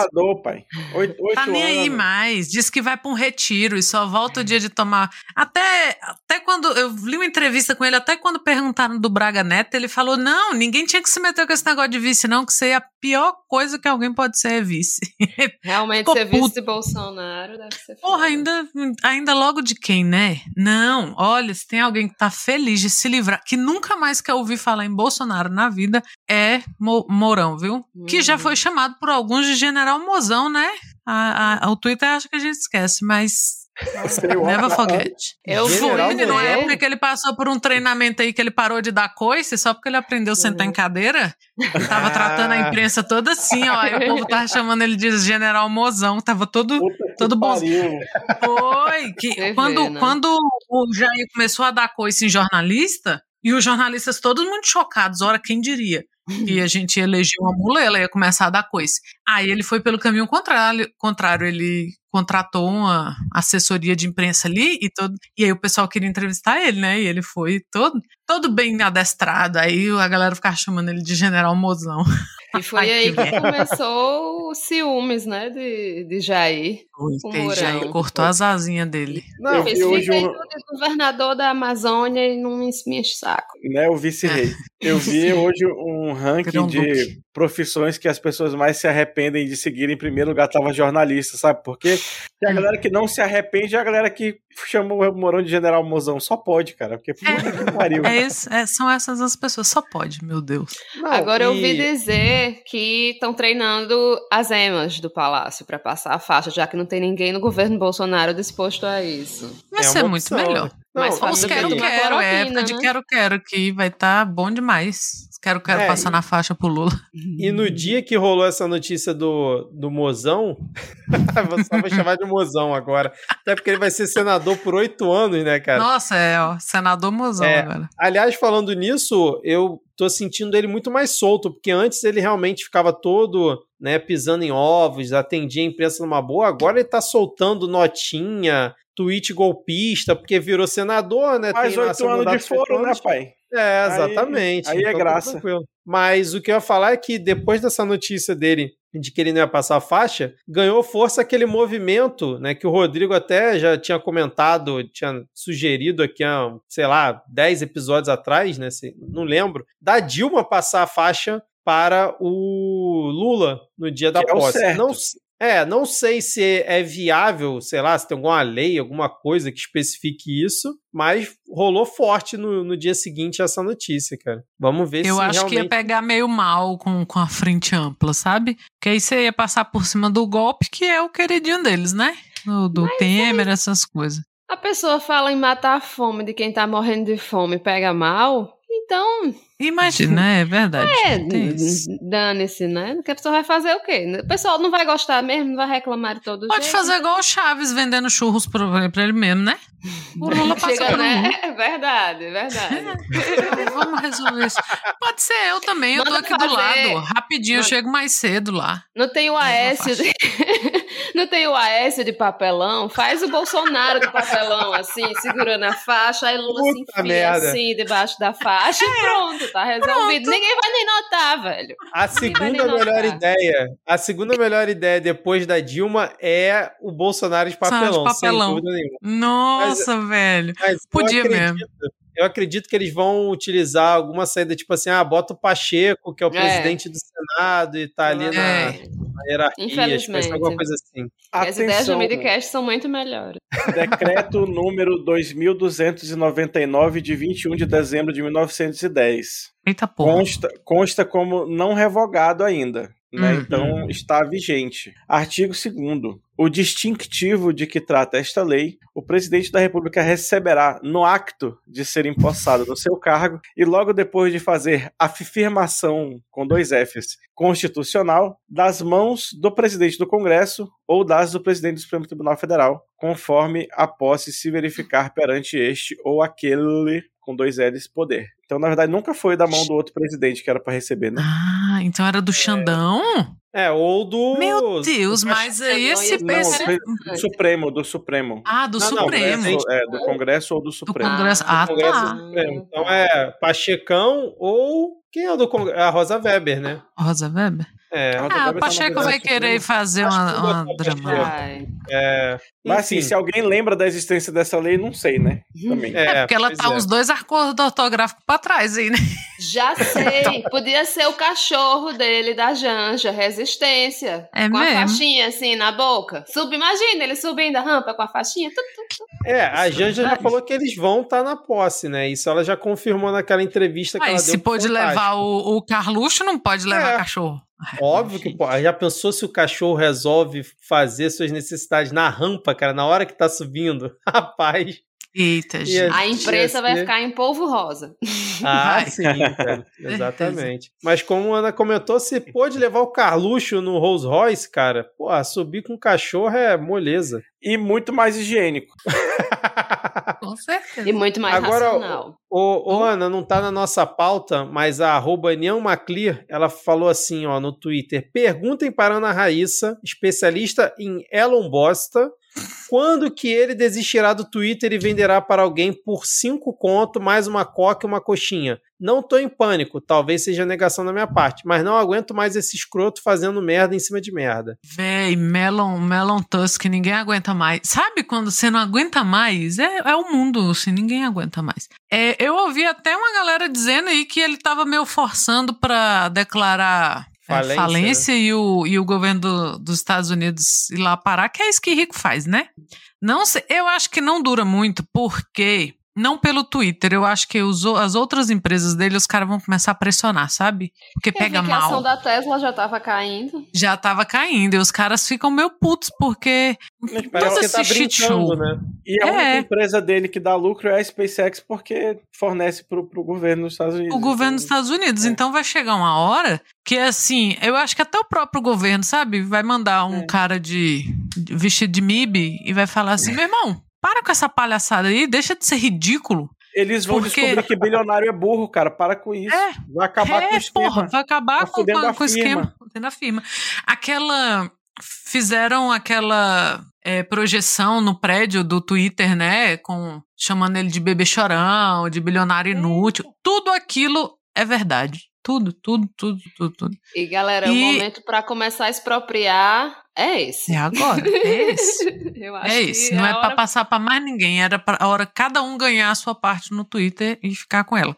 pai. Oito, oito tá nem aí anos. mais. Diz que vai pra um retiro e só volta o dia de tomar. Até, até quando. Eu li uma entrevista com ele, até quando perguntaram do Braga Neto, ele falou: não, ninguém tinha que se meter com esse negócio de vice, não, que isso aí é a pior coisa que alguém pode ser é vice. Realmente, ser vice de Bolsonaro deve ser Porra, foda. ainda, ainda logo de quem, né? Não, olha, se tem alguém que tá feliz de se livrar, que nunca mais quer ouvir falar em Bolsonaro na vida, é Mo- Mourão, viu? Que já Uhum. foi chamado por alguns de General Mozão, né? A, a- o Twitter acha que a gente esquece, mas never forget. Eu fui, General Foi numa Mozão? época que ele passou por um treinamento aí que ele parou de dar coice só porque ele aprendeu a sentar em cadeira. Tava tratando a imprensa toda assim, ó. Aí o povo tava chamando ele de General Mozão. Tava todo Puta todo bom. foi que Você quando, vê, né? quando o Jair começou a dar coice em jornalista, e os jornalistas todos muito chocados, ora, quem diria? Que a gente elegeu uma mulher, ela ia começar a dar coice. Aí ele foi pelo caminho contrário, contrário ele contratou uma assessoria de imprensa ali e todo, e aí o pessoal queria entrevistar ele, né? E ele foi todo, todo bem adestrado. Aí a galera ficava chamando ele de General Mozão. E foi Ai, aí que começou os ciúmes, né, de, de Jair. Aí Jair cortou as asinhas dele. Não, Eu Fez, vi hoje fica aí de governador da Amazônia e não me enche o saco. né, o vice-rei. Eu vi hoje um ranking de profissões que as pessoas mais se arrependem de seguir. Em primeiro lugar tava jornalista, sabe por quê? Porque a galera que não se arrepende é a galera que chama o Morão de General Mozão. Só pode, cara, porque puta que pariu. É esse, é- são essas as pessoas. Só pode, meu Deus. Não, Agora eu e- ouvi dizer que estão treinando as emas do palácio para passar a faixa, já que não tem ninguém no governo Bolsonaro disposto a isso. Vai É ser muito opção, melhor. Não, Mais Os fácil e- do quero, tomar quero, é época de né? quero, quero, que vai estar bom demais. Quero, quero É, passar e- na faixa pro Lula. E no dia que rolou essa notícia do, do Mozão, vou só vou chamar de Mozão agora, até porque ele vai ser senador por oito anos, né, cara? Nossa, é, ó, senador Mozão É. agora. Aliás, falando nisso, eu tô sentindo ele muito mais solto, porque antes ele realmente ficava todo, né, pisando em ovos, atendia a imprensa numa boa, agora ele tá soltando notinha, tweet golpista, porque virou senador, né? Mais oito anos de foro, né, pai? É, Aí- exatamente. aí é tá graça. tranquilo. Mas o que eu ia falar é que depois dessa notícia dele de que ele não ia passar a faixa, ganhou força aquele movimento, né, que o Rodrigo até já tinha comentado, tinha sugerido aqui há, sei lá, 10 episódios atrás, né, se- não lembro, da Dilma passar a faixa para o Lula no dia da Que é posse. Não, é, não sei se é viável, sei lá, se tem alguma lei, alguma coisa que especifique isso, mas rolou forte no, no dia seguinte essa notícia, cara. Vamos ver Eu se acho que ia realmente... pegar meio mal com, com a frente ampla, sabe? Porque aí você ia passar por cima do golpe, que é o queridinho deles, né? Do, do Temer, essas coisas. A pessoa fala em matar a fome de quem tá morrendo de fome e pega mal, então, Imagina, é verdade. é, dane-se, né? Que a pessoa vai fazer o quê? O pessoal não vai gostar mesmo, não vai reclamar de todo Pode jeito. fazer igual o Chaves vendendo churros pra, pra ele mesmo, né? O Lula passa Chega, por um. né? É verdade, é verdade. Vamos resolver isso. Pode ser eu também, eu tô Manda aqui do fazer. lado. Rapidinho, eu Manda- chego mais cedo lá. Não tem o Aécio. Não tem o Aécio de papelão? Faz o Bolsonaro de papelão, assim, segurando a faixa, aí Lula se Puta enfia merda. assim, debaixo da faixa e pronto, tá resolvido. Ninguém vai nem notar, velho. A segunda melhor notar. ideia, a segunda melhor ideia depois da Dilma é o Bolsonaro de Bolsonaro de papelão, papelão. sem dúvida nenhuma. Nossa, velho. Mas eu Podia acredito- mesmo. Eu acredito que eles vão utilizar alguma saída, tipo assim, ah, bota o Pacheco, que é o É. presidente do Senado, e tá ali É. na hierarquia, vai ser Infelizmente. alguma coisa assim. As ideias do Atenção, Midcast são muito melhores. decreto número 2299 de 21 de dezembro de 1910. Eita porra. Consta, consta como não revogado ainda. Né? Hum. Então está vigente. Artigo 2 o distintivo de que trata esta lei, o presidente da República receberá no acto de ser empossado no seu cargo e logo depois de fazer a afirmação com dois Fs constitucional das mãos do presidente do Congresso ou das do presidente do Supremo Tribunal Federal, conforme a posse se verificar perante este ou aquele com dois L's poder. Então, na verdade, nunca foi da mão do outro presidente que era para receber, né? Ah, então era do Xandão? É, ou do. Meu Deus, mas aí esse Não, Não, PC. foi do Supremo, do Supremo. Ah, do Não, não, Supremo. presidente- É, do Congresso ou do Do Supremo. Congresso. do Ah, Congresso tá. Supremo. Então é Pachecão ou. Quem é o do Congresso? A Rosa Weber, né? Rosa Weber? É. Rosa Ah, Weber o tá Pacheco vai querer fazer uma, uma. Vai. é Mas assim, se alguém lembra da existência dessa lei, não sei, né? Também. É, porque ela tá é. os dois acordos ortográficos pra trás aí, né? Já sei, podia ser o cachorro dele da Janja, Resistência. É com mesmo? a faixinha assim na boca. Sub, imagina ele subindo a rampa com a faixinha. Tu, tu, tu. É, a Janja já falou que eles vão estar na posse, né? Isso ela já confirmou naquela entrevista que Mas ela se deu. pode Fantástico. levar o, o Carluxo, não pode levar É. cachorro. Óbvio que pode. Já pensou se o cachorro resolve fazer suas necessidades na rampa, cara, na hora que tá subindo? Rapaz. Eita, gente. A imprensa vai ser- ficar em polvo rosa. Ah, Vai. sim, cara. Exatamente. Mas como a Ana comentou, se pôde levar o Carluxo no Rolls Royce, cara, pô, subir com o cachorro é moleza. E muito mais higiênico. Com certeza. E muito mais Agora, racional. Ô, ô, Ana, não tá na nossa pauta, mas a arroba Nian Maclear, ela falou assim, ó, no Twitter, perguntem para Ana Raíssa, especialista em Elon Bosta, quando que ele desistirá do Twitter e venderá para alguém por cinco conto, mais uma coca e uma coxinha? Não tô em pânico, talvez seja negação da minha parte, mas não aguento mais esse escroto fazendo merda em cima de merda. Véi, Melon, Melon Tusk, ninguém aguenta mais. Sabe quando você não aguenta mais? É, é o mundo, assim, ninguém aguenta mais. É, eu ouvi até uma galera dizendo aí que ele tava meio forçando pra declarar é, Falência, falência, e, o, e o governo do- dos Estados Unidos ir lá parar, que é isso que rico faz, né? Não sei, eu acho que não dura muito, porque. Não pelo Twitter, eu acho que os as outras empresas dele, os caras vão começar a pressionar, sabe? Porque Eu pega vi que a mal ação da Tesla já tava caindo. já tava caindo. E os caras ficam meio putos, porque Parece todo que tá brincando, show. né? E a É. única empresa dele que dá lucro é a SpaceX porque fornece pro, pro governo dos Estados Unidos. o governo dos Então, Estados Unidos. é. Então vai chegar uma hora que, assim, eu acho que até o próprio governo, sabe, vai mandar um É. cara de, de- vestido de MIB e vai falar assim: meu irmão, para com essa palhaçada aí, deixa de ser ridículo. Eles vão Porque- descobrir que bilionário é burro, cara. Para com isso. É. Vai acabar é, com o esquema. porra, vai acabar Tá com, com, a com o esquema. firma. Fudendo a firma. Aquela. Fizeram aquela é, projeção no prédio do Twitter, né? Com, chamando ele de bebê chorão, de bilionário inútil. Tudo aquilo é verdade. Tudo, tudo, tudo, tudo, tudo. E galera, o E- momento pra começar a expropriar é esse. É agora. É esse. Eu acho É isso. Não a é pra hora- passar pra mais ninguém. Era pra a hora cada um ganhar a sua parte no Twitter e ficar com ela.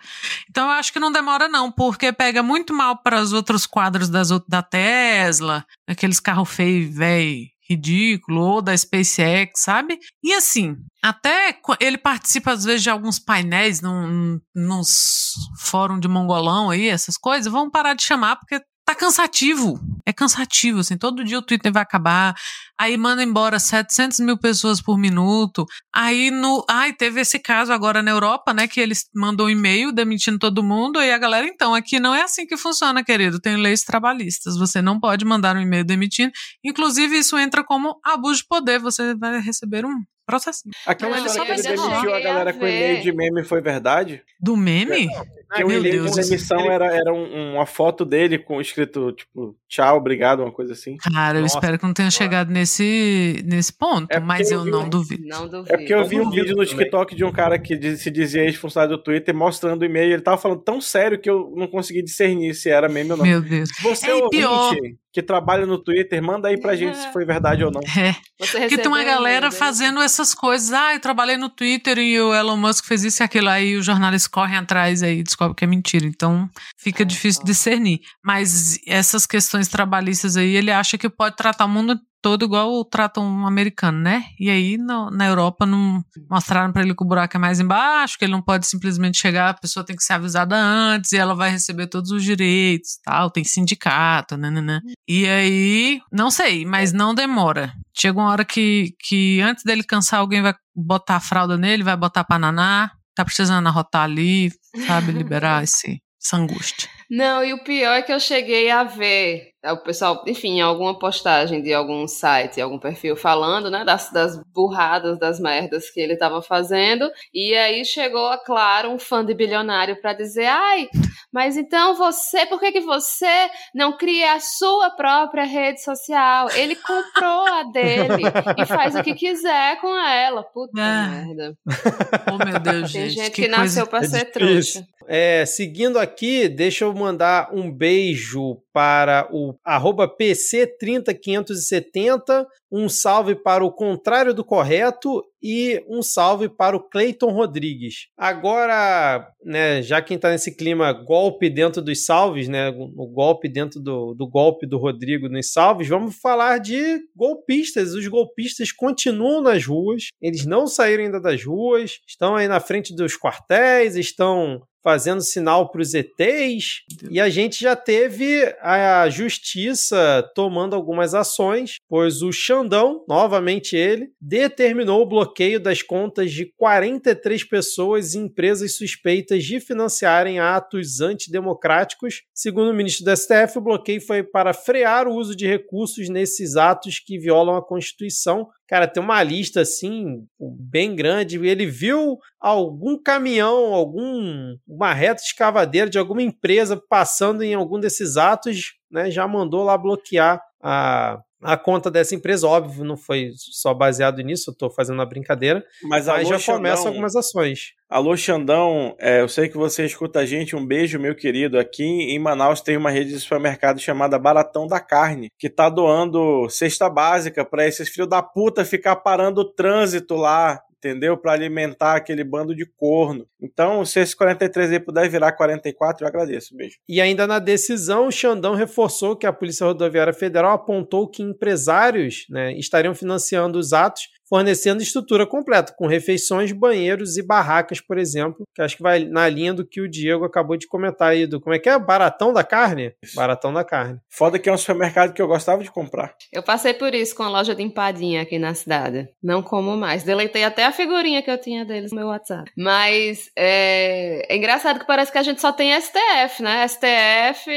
Então eu acho que não demora, não, porque pega muito mal para os outros quadros das, da Tesla, aqueles carros feios, velho, ridículo, ou da SpaceX, sabe? E assim, até ele participa às vezes de alguns painéis num, nos fórum de mongolão aí, essas coisas, vamos parar de chamar porque tá cansativo. É cansativo, assim, todo dia o Twitter vai acabar, aí manda embora 700 mil pessoas por minuto, aí no, ai, teve esse caso agora na Europa, né, que eles mandou um e-mail demitindo todo mundo, e a galera, então, aqui não é assim que funciona, querido, tem leis trabalhistas, você não pode mandar um e-mail demitindo, inclusive isso entra como abuso de poder, você vai receber um processo. Aquela Não, história que ele eu demitiu a cheguei a galera com e-mail de meme foi verdade? Do meme? Que o meu e-mail de demissão era, era um- uma foto dele com escrito, tipo, tchau, obrigado, uma coisa assim. Cara, eu Nossa, espero que não tenha chegado nesse, nesse ponto, É mas eu eu não duvido. Não duvido. É porque eu vi um vídeo no também. TikTok de um cara que diz- se dizia ex-funcionário do Twitter mostrando o e-mail. Ele tava falando tão sério que eu não consegui discernir se era meme ou não. Meu Deus. Você, É, ouvinte, pior. Que trabalha no Twitter, manda aí pra gente se foi verdade ou não. É. Porque tem uma galera um e-mail fazendo essas coisas. Ah, eu trabalhei no Twitter e o Elon Musk fez isso e aquilo. Aí os jornalistas correm atrás aí e descobrem que é mentira. Então fica difícil tá. discernir. Mas essas questões trabalhistas aí, ele acha que pode tratar o mundo todo igual tratam um americano, né? E aí no, na Europa não mostraram para ele que o buraco é mais embaixo, que ele não pode simplesmente chegar, a pessoa tem que ser avisada antes e ela vai receber todos os direitos, tal, tem sindicato, né, né, né. E aí, não sei, mas não demora. Chega uma hora que, que antes dele cansar, alguém vai botar a fralda nele, vai botar pananá, tá precisando arrotar ali, sabe, liberar esse, essa angústia. Não, e o pior é que eu cheguei a ver o pessoal, enfim, alguma postagem de algum site, algum perfil falando, né, das, das burradas, das merdas que ele estava fazendo, e aí chegou, claro, um fã de bilionário para dizer, ai, mas então você, por que, que você não cria a sua própria rede social? Ele comprou a dele e faz o que quiser com ela. Puta ah. merda. Oh, meu Deus, Tem gente. gente que, que nasceu pra é ser trouxa. É, seguindo aqui, deixa eu mandar um beijo para o PC30570, um salve para o contrário do correto e um salve para o Cleiton Rodrigues. Agora, né, já quem está nesse clima golpe dentro dos salves, né, o golpe dentro do, do golpe do Rodrigo nos salves, vamos falar de golpistas. Os golpistas continuam nas ruas, eles não saíram ainda das ruas, estão aí na frente dos quartéis, estão fazendo sinal para os ETs, e a gente já teve a justiça tomando algumas ações, pois o Xandão, novamente ele, determinou o bloqueio das contas de 43 pessoas e empresas suspeitas de financiarem atos antidemocráticos. Segundo o ministro do STF, o bloqueio foi para frear o uso de recursos nesses atos que violam a Constituição, Cara, tem uma lista assim, bem grande. Ele viu algum caminhão, algum uma reta escavadeira de alguma empresa passando em algum desses atos, né? Já mandou lá bloquear a, a conta dessa empresa. Óbvio, não foi só baseado nisso, eu estou fazendo uma brincadeira. Mas, mas já Xandão, começam algumas ações. Alô, Xandão, é, eu sei que você escuta a gente, um beijo, meu querido. Aqui em Manaus tem uma rede de supermercado chamada Baratão da Carne, que tá doando cesta básica para esses filhos da puta ficar parando o trânsito lá, entendeu? Para alimentar aquele bando de corno. Então, se esse 43 aí puder virar 44, eu agradeço. Beijo. E ainda na decisão, o Xandão reforçou que a Polícia Rodoviária Federal apontou que empresários né, estariam financiando os atos fornecendo estrutura completa, com refeições, banheiros e barracas, por exemplo, que acho que vai na linha do que o Diego acabou de comentar aí, do como é que é? Baratão da carne? Baratão da carne. Foda que é um supermercado que eu gostava de comprar. Eu passei por isso com a loja de empadinha aqui na cidade. Não como mais. Deletei até a figurinha que eu tinha deles no meu WhatsApp. Mas é, é engraçado que parece que a gente só tem STF, né? STF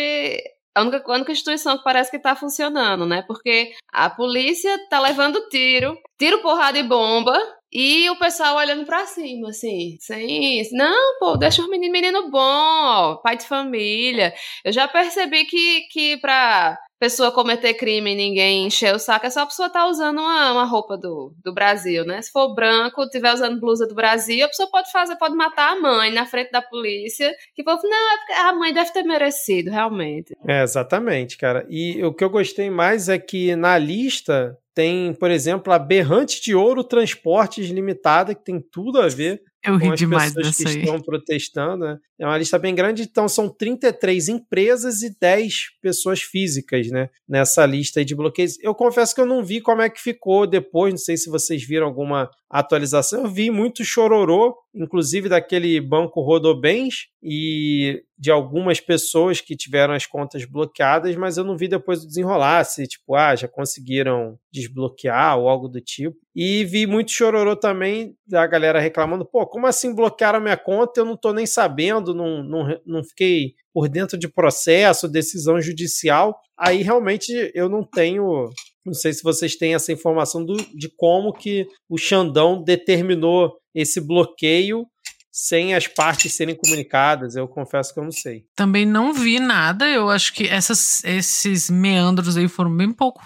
a única, a única instituição que parece que tá funcionando, né? Porque a polícia tá levando tiro, tiro, porrada e bomba, e o pessoal olhando pra cima, assim, sem isso. Não, pô, deixa o menino, menino bom, pai de família. Eu já percebi que, que pra pessoa cometer crime e ninguém encher o saco, é só a pessoa estar tá usando uma, uma roupa do, do Brasil, né? Se for branco, tiver usando blusa do Brasil, a pessoa pode fazer, pode matar a mãe na frente da polícia, que povo, não, é a mãe deve ter merecido, realmente. É, exatamente, cara. E o que eu gostei mais é que na lista tem, por exemplo, a Berrante de Ouro Transportes Limitada, que tem tudo a ver eu ri com as demais pessoas que aí. estão protestando. Né? É uma lista bem grande, então são 33 empresas e 10 pessoas físicas né? nessa lista de bloqueios. Eu confesso que eu não vi como é que ficou depois, não sei se vocês viram alguma atualização. Eu vi muito chororô, inclusive daquele banco Rodobens e de algumas pessoas que tiveram as contas bloqueadas, mas eu não vi depois desenrolar se, tipo, ah, já conseguiram desbloquear ou algo do tipo. E vi muito chororô também da galera reclamando, pô, como assim bloquearam minha conta? Eu não tô nem sabendo, não, não, não fiquei por dentro de processo, decisão judicial. Aí realmente eu não tenho não sei se vocês têm essa informação do, de como que o Xandão determinou esse bloqueio sem as partes serem comunicadas. Eu confesso que eu não sei. Também não vi nada. Eu acho que essas, esses meandros aí foram bem pouco,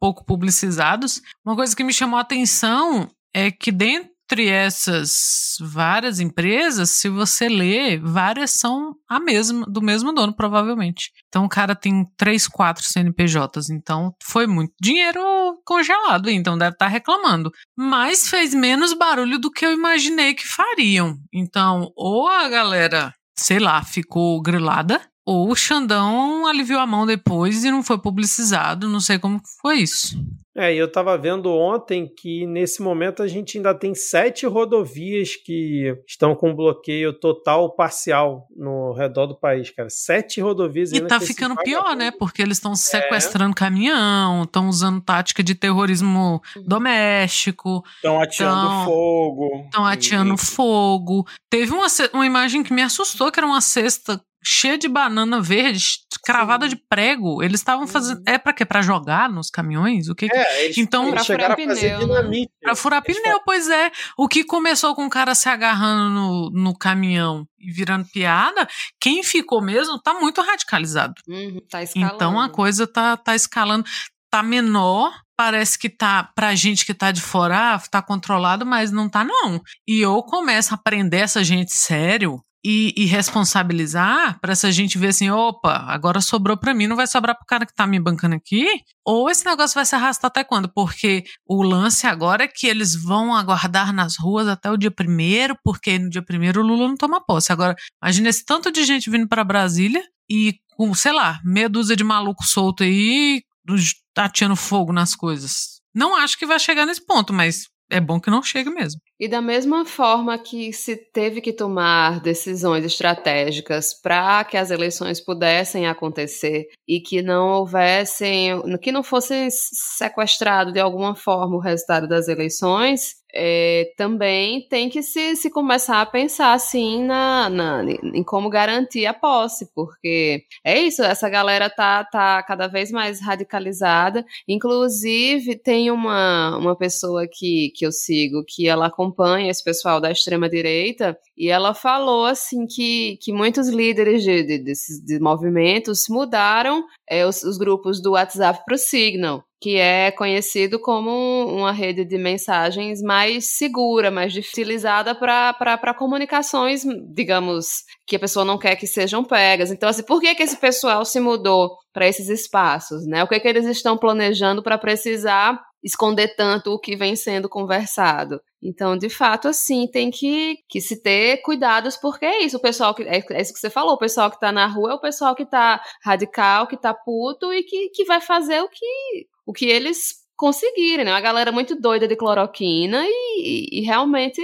pouco publicizados. Uma coisa que me chamou a atenção é que dentro entre essas várias empresas, se você ler, várias são a mesma, do mesmo dono, provavelmente. Então o cara tem três, quatro CNPJs, então foi muito dinheiro congelado, então deve estar tá reclamando. Mas fez menos barulho do que eu imaginei que fariam. Então, ou a galera sei lá, ficou grilada Ou o Xandão aliviou a mão depois e não foi publicizado, não sei como foi isso. É, e eu estava vendo ontem que nesse momento a gente ainda tem sete rodovias que estão com bloqueio total ou parcial no redor do país, cara. Sete rodovias. E tá ficando pior, né? Porque eles estão sequestrando é. caminhão, estão usando tática de terrorismo doméstico. Estão ateando tão, fogo. Estão ateando e... fogo. Teve uma, uma imagem que me assustou, que era uma cesta cheia de banana verde, cravada Sim. de prego. Eles estavam fazendo. Uhum. É para quê? Para jogar nos caminhões? O que? É, eles, então, para furar pneu. Né? Para furar eles pneu, pois é. O que começou com o cara se agarrando no, no caminhão e virando piada, quem ficou mesmo tá muito radicalizado. Uhum, tá escalando. Então a coisa tá, tá escalando. Tá menor, parece que tá, pra gente que tá de fora, ah, tá controlado, mas não tá não. E eu começo a aprender essa gente sério, e, e responsabilizar para essa gente ver assim, opa, agora sobrou para mim, não vai sobrar pro cara que tá me bancando aqui? Ou esse negócio vai se arrastar até quando? Porque o lance agora é que eles vão aguardar nas ruas até o dia primeiro, porque no dia primeiro o Lula não toma posse. Agora, imagina esse tanto de gente vindo para Brasília e com, sei lá, meia dúzia de maluco solto aí, atirando fogo nas coisas. Não acho que vai chegar nesse ponto, mas é bom que não chegue mesmo. E da mesma forma que se teve que tomar decisões estratégicas para que as eleições pudessem acontecer e que não houvessem, que não fosse sequestrado de alguma forma o resultado das eleições, é, também tem que se, se começar a pensar assim na, na, em como garantir a posse, porque é isso, essa galera tá, tá cada vez mais radicalizada. Inclusive, tem uma, uma pessoa que, que eu sigo que ela acompanha esse pessoal da extrema-direita e ela falou assim que, que muitos líderes de, de, desses de movimentos mudaram é, os, os grupos do WhatsApp para o Signal que é conhecido como uma rede de mensagens mais segura, mais utilizada para comunicações, digamos, que a pessoa não quer que sejam pegas. Então, assim, por que, que esse pessoal se mudou para esses espaços? Né? O que, que eles estão planejando para precisar esconder tanto o que vem sendo conversado? Então, de fato, assim, tem que, que se ter cuidados, porque é isso, o pessoal que. É, é isso que você falou, o pessoal que tá na rua é o pessoal que tá radical, que tá puto e que, que vai fazer o que o que eles conseguirem, né? Uma galera muito doida de cloroquina e, e, realmente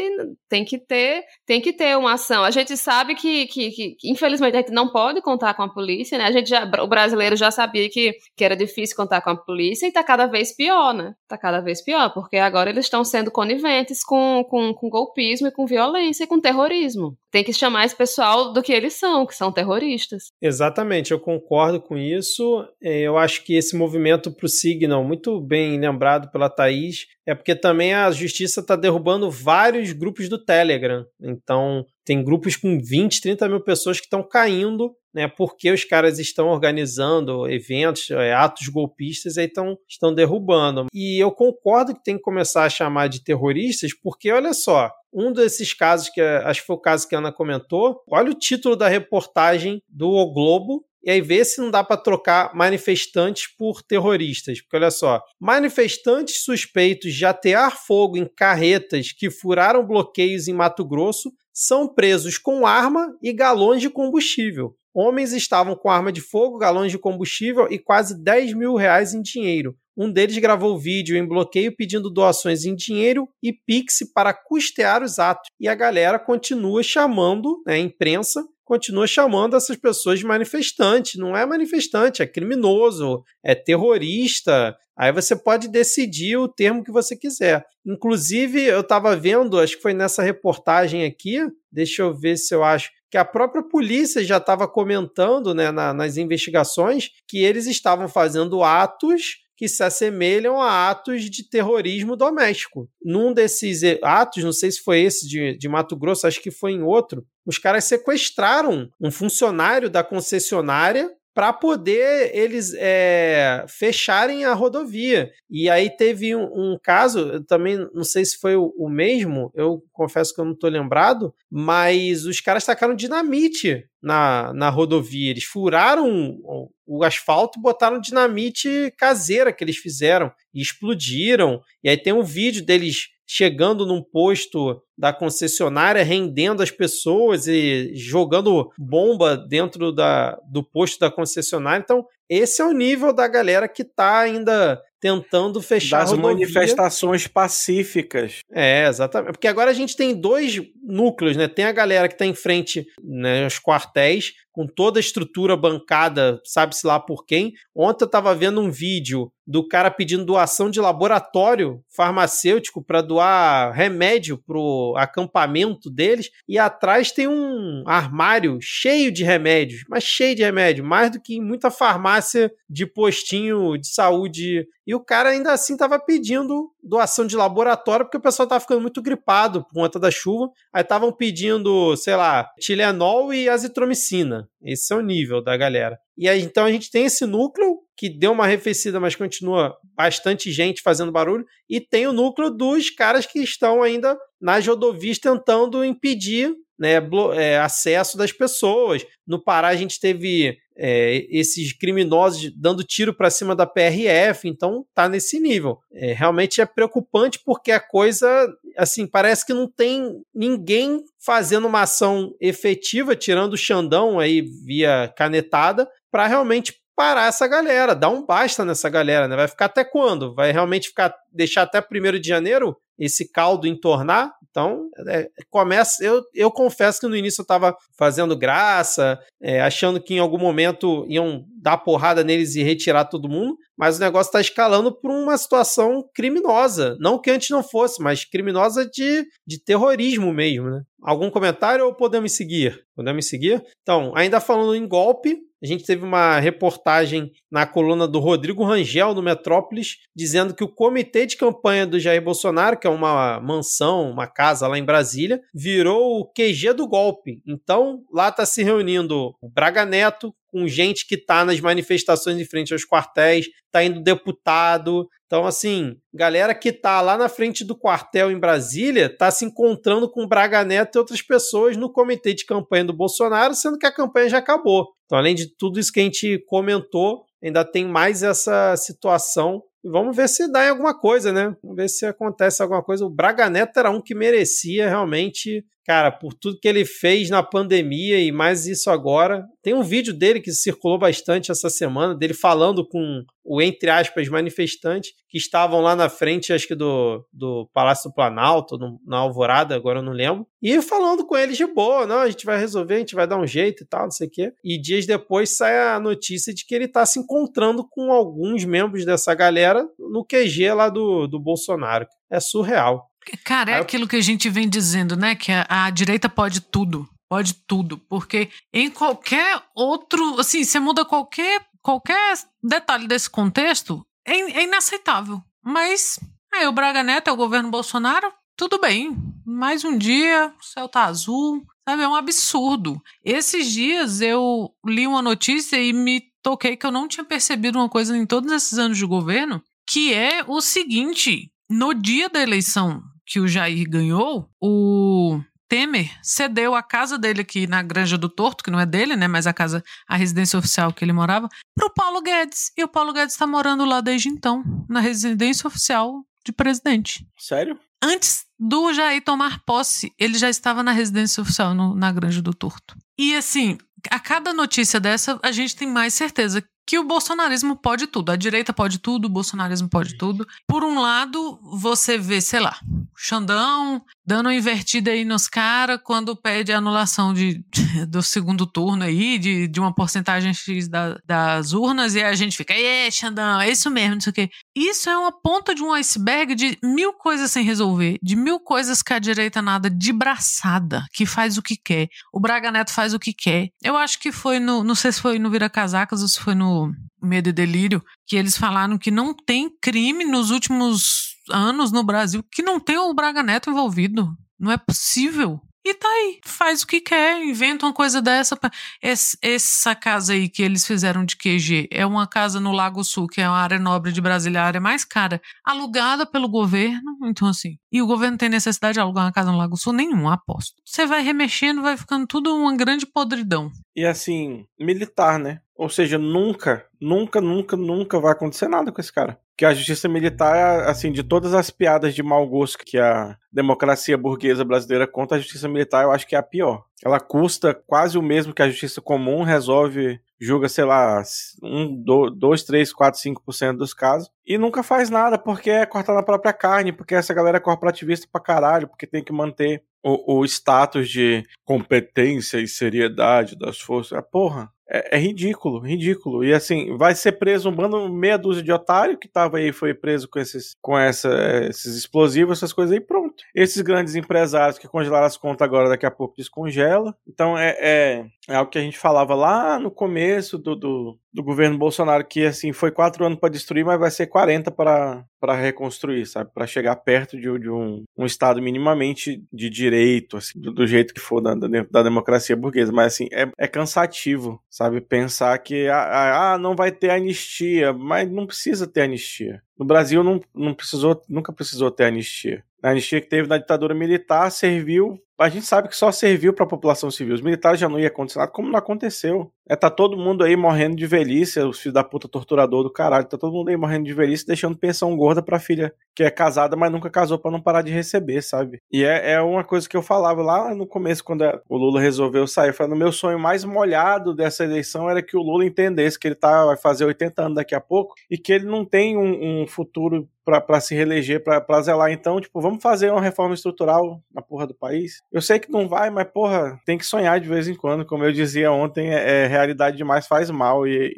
tem que ter tem que ter uma ação. A gente sabe que, que, que, infelizmente a gente não pode contar com a polícia, né? A gente já, o brasileiro já sabia que, que era difícil contar com a polícia e tá cada vez pior, né? Tá cada vez pior, porque agora eles estão sendo coniventes com, com, com golpismo e com violência e com terrorismo. Tem que chamar esse pessoal do que eles são, que são terroristas. Exatamente, eu concordo com isso. É, eu acho que esse movimento pro Signal, muito bem lembrado pela Thaís, é porque também a justiça está derrubando vários grupos do Telegram. Então, tem grupos com 20, 30 mil pessoas que estão caindo, né? Porque os caras estão organizando eventos, é, atos golpistas, e aí estão, estão derrubando. E eu concordo que tem que começar a chamar de terroristas, porque olha só, um desses casos que acho que foi o caso que a Ana comentou, olha o título da reportagem do o Globo e aí ver se não dá para trocar manifestantes por terroristas. Porque olha só, manifestantes suspeitos de atear fogo em carretas que furaram bloqueios em Mato Grosso são presos com arma e galões de combustível. Homens estavam com arma de fogo, galões de combustível e quase 10 mil reais em dinheiro. Um deles gravou vídeo em bloqueio pedindo doações em dinheiro e Pix para custear os atos. E a galera continua chamando, né, a imprensa, continua chamando essas pessoas de manifestante. Não é manifestante, é criminoso, é terrorista. Aí você pode decidir o termo que você quiser. Inclusive, eu estava vendo, acho que foi nessa reportagem aqui, deixa eu ver se eu acho, que a própria polícia já estava comentando né, na, nas investigações que eles estavam fazendo atos que se assemelham a atos de terrorismo doméstico. Num desses atos, não sei se foi esse de, de Mato Grosso, acho que foi em outro, os caras sequestraram um funcionário da concessionária para poder eles é, fecharem a rodovia. E aí teve um, um, caso, também não sei se foi o, o mesmo, eu confesso que eu não estou lembrado, mas os caras tacaram dinamite na, na rodovia. Eles furaram o, o asfalto e botaram dinamite caseira que eles fizeram e explodiram. E aí tem um vídeo deles chegando num posto da concessionária, rendendo as pessoas e jogando bomba dentro da, do posto da concessionária. Então, esse é o nível da galera que está ainda tentando fechar das manifestações pacíficas. É, exatamente. Porque agora a gente tem dois núcleos, né? Tem a galera que está em frente né, quartéis, com toda a estrutura bancada, sabe-se lá por quem. Ontem eu estava vendo um vídeo do cara pedindo doação de laboratório farmacêutico para doar remédio pro acampamento deles e atrás tem um armário cheio de remédios, mas cheio de remédio, mais do que em muita farmácia de postinho de saúde. E o cara ainda assim estava pedindo doação de laboratório porque o pessoal estava ficando muito gripado por conta da chuva. Aí estavam pedindo, sei lá, Tilenol e azitromicina. Esse é o nível da galera. E aí, então a gente tem esse núcleo que deu uma arrefecida, mas continua bastante gente fazendo barulho, e tem o núcleo dos caras que estão ainda nas rodovias tentando impedir né, é, acesso das pessoas. No Pará a gente teve é, esses criminosos dando tiro para cima da PRF, então tá nesse nível. É, realmente é preocupante porque a coisa, assim, parece que não tem ninguém fazendo uma ação efetiva, tirando o Xandão aí via canetada, para realmente parar essa galera, dar um basta nessa galera, né? Vai ficar até quando? Vai realmente ficar deixar até 1 de janeiro esse caldo entornar? Então, é, começa. Eu, eu confesso que no início eu estava fazendo graça, é, achando que em algum momento iam dar porrada neles e retirar todo mundo, mas o negócio está escalando para uma situação criminosa. Não que antes não fosse, mas criminosa de, de terrorismo mesmo, né? Algum comentário ou podemos seguir? Podemos seguir? Então, ainda falando em golpe, a gente teve uma reportagem na coluna do Rodrigo Rangel, no Metrópolis, dizendo que o comitê de campanha do Jair Bolsonaro, que é uma mansão, uma casa lá em Brasília, virou o QG do golpe. Então, lá está se reunindo o Braga Neto, com gente que está nas manifestações em frente aos quartéis, está indo deputado. Então, assim, galera que está lá na frente do quartel em Brasília está se encontrando com Braga Neto e outras pessoas no comitê de campanha do Bolsonaro, sendo que a campanha já acabou. Então, além de tudo isso que a gente comentou, ainda tem mais essa situação. vamos ver se dá em alguma coisa, né? Vamos ver se acontece alguma coisa. O Braga Neto era um que merecia realmente cara, por tudo que ele fez na pandemia e mais isso agora. Tem um vídeo dele que circulou bastante essa semana, dele falando com o, entre aspas, manifestante que estavam lá na frente, acho que do, do Palácio do Planalto, no, na Alvorada, agora eu não lembro, e falando com eles de boa, não, a gente vai resolver, a gente vai dar um jeito e tal, não sei o quê. E dias depois sai a notícia de que ele está se encontrando com alguns membros dessa galera no QG lá do, do Bolsonaro. É surreal. Cara, é Aí aquilo eu... que a gente vem dizendo, né? Que a, a direita pode tudo. Pode tudo. Porque em qualquer outro. Assim, você muda qualquer, qualquer detalhe desse contexto, é, é inaceitável. Mas aí o Braga Neto é o governo Bolsonaro, tudo bem. Mais um dia, o céu tá azul. Sabe, é um absurdo. Esses dias eu li uma notícia e me toquei que eu não tinha percebido uma coisa em todos esses anos de governo, que é o seguinte: no dia da eleição que o Jair ganhou, o Temer cedeu a casa dele aqui na Granja do Torto, que não é dele, né, mas a casa, a residência oficial que ele morava, para o Paulo Guedes. E o Paulo Guedes está morando lá desde então, na residência oficial de presidente. Sério? Antes do Jair tomar posse, ele já estava na residência oficial no, na Granja do Torto. E assim, a cada notícia dessa, a gente tem mais certeza que o bolsonarismo pode tudo. A direita pode tudo, o bolsonarismo pode tudo. Por um lado, você vê, sei lá, Xandão dando uma invertida aí nos caras quando pede a anulação de, do segundo turno aí, de, de uma porcentagem X da, das urnas, e a gente fica, é, Xandão, é isso mesmo, não sei o quê. Isso é uma ponta de um iceberg de mil coisas sem resolver, de mil coisas que a direita nada de braçada, que faz o que quer. O Braga Neto faz o que quer. Eu acho que foi no, não sei se foi no Vira Casacas ou se foi no Medo e Delírio, que eles falaram que não tem crime nos últimos anos no Brasil que não tem o Braga Neto envolvido. Não é possível. E tá aí, faz o que quer, inventa uma coisa dessa. Essa casa aí que eles fizeram de QG é uma casa no Lago Sul, que é uma área nobre de Brasília, a área mais cara, alugada pelo governo. Então, assim, e o governo tem necessidade de alugar uma casa no Lago Sul? Nenhum, aposto. Você vai remexendo, vai ficando tudo uma grande podridão. E assim, militar, né? Ou seja, nunca, nunca, nunca, nunca vai acontecer nada com esse cara. Que a justiça militar, assim, de todas as piadas de mau gosto que a democracia burguesa brasileira conta, a justiça militar eu acho que é a pior. Ela custa quase o mesmo que a justiça comum, resolve, julga, sei lá, 1, 2, 3, 4, 5% dos casos, e nunca faz nada, porque é cortar na própria carne, porque essa galera é corporativista pra caralho, porque tem que manter o, o status de competência e seriedade das forças. Ah, porra, é, é, ridículo, ridículo. E assim, vai ser preso um bando, meia dúzia de otário que tava aí, foi preso com esses, com essa, esses explosivos, essas coisas aí, pronto. Esses grandes empresários que congelaram as contas agora, daqui a pouco descongela. Então é, é, é o que a gente falava lá no começo do, do, do governo Bolsonaro, que assim, foi quatro anos para destruir, mas vai ser 40 para reconstruir, sabe? Para chegar perto de, de um, um, Estado minimamente de direito, assim, do, do jeito que for da, da, da, democracia burguesa. Mas assim, é, é cansativo, sabe? Pensar que ah, ah, ah, não vai ter anistia, mas não precisa ter anistia. No Brasil não, não precisou, nunca precisou ter anistia. A anistia que teve na ditadura militar serviu a gente sabe que só serviu para a população civil. Os militares já não iam acontecer como não aconteceu. É, tá todo mundo aí morrendo de velhice, os filhos da puta torturador do caralho, tá todo mundo aí morrendo de velhice, deixando pensão gorda pra filha que é casada, mas nunca casou para não parar de receber, sabe? E é, é uma coisa que eu falava lá no começo, quando o Lula resolveu sair, falando, meu sonho mais molhado dessa eleição era que o Lula entendesse que ele tá, vai fazer 80 anos daqui a pouco e que ele não tem um, um futuro para se reeleger, para zelar. Então, tipo, vamos fazer uma reforma estrutural na porra do país. Eu sei que não vai, mas, porra, tem que sonhar de vez em quando. Como eu dizia ontem, é, é realidade demais faz mal. E,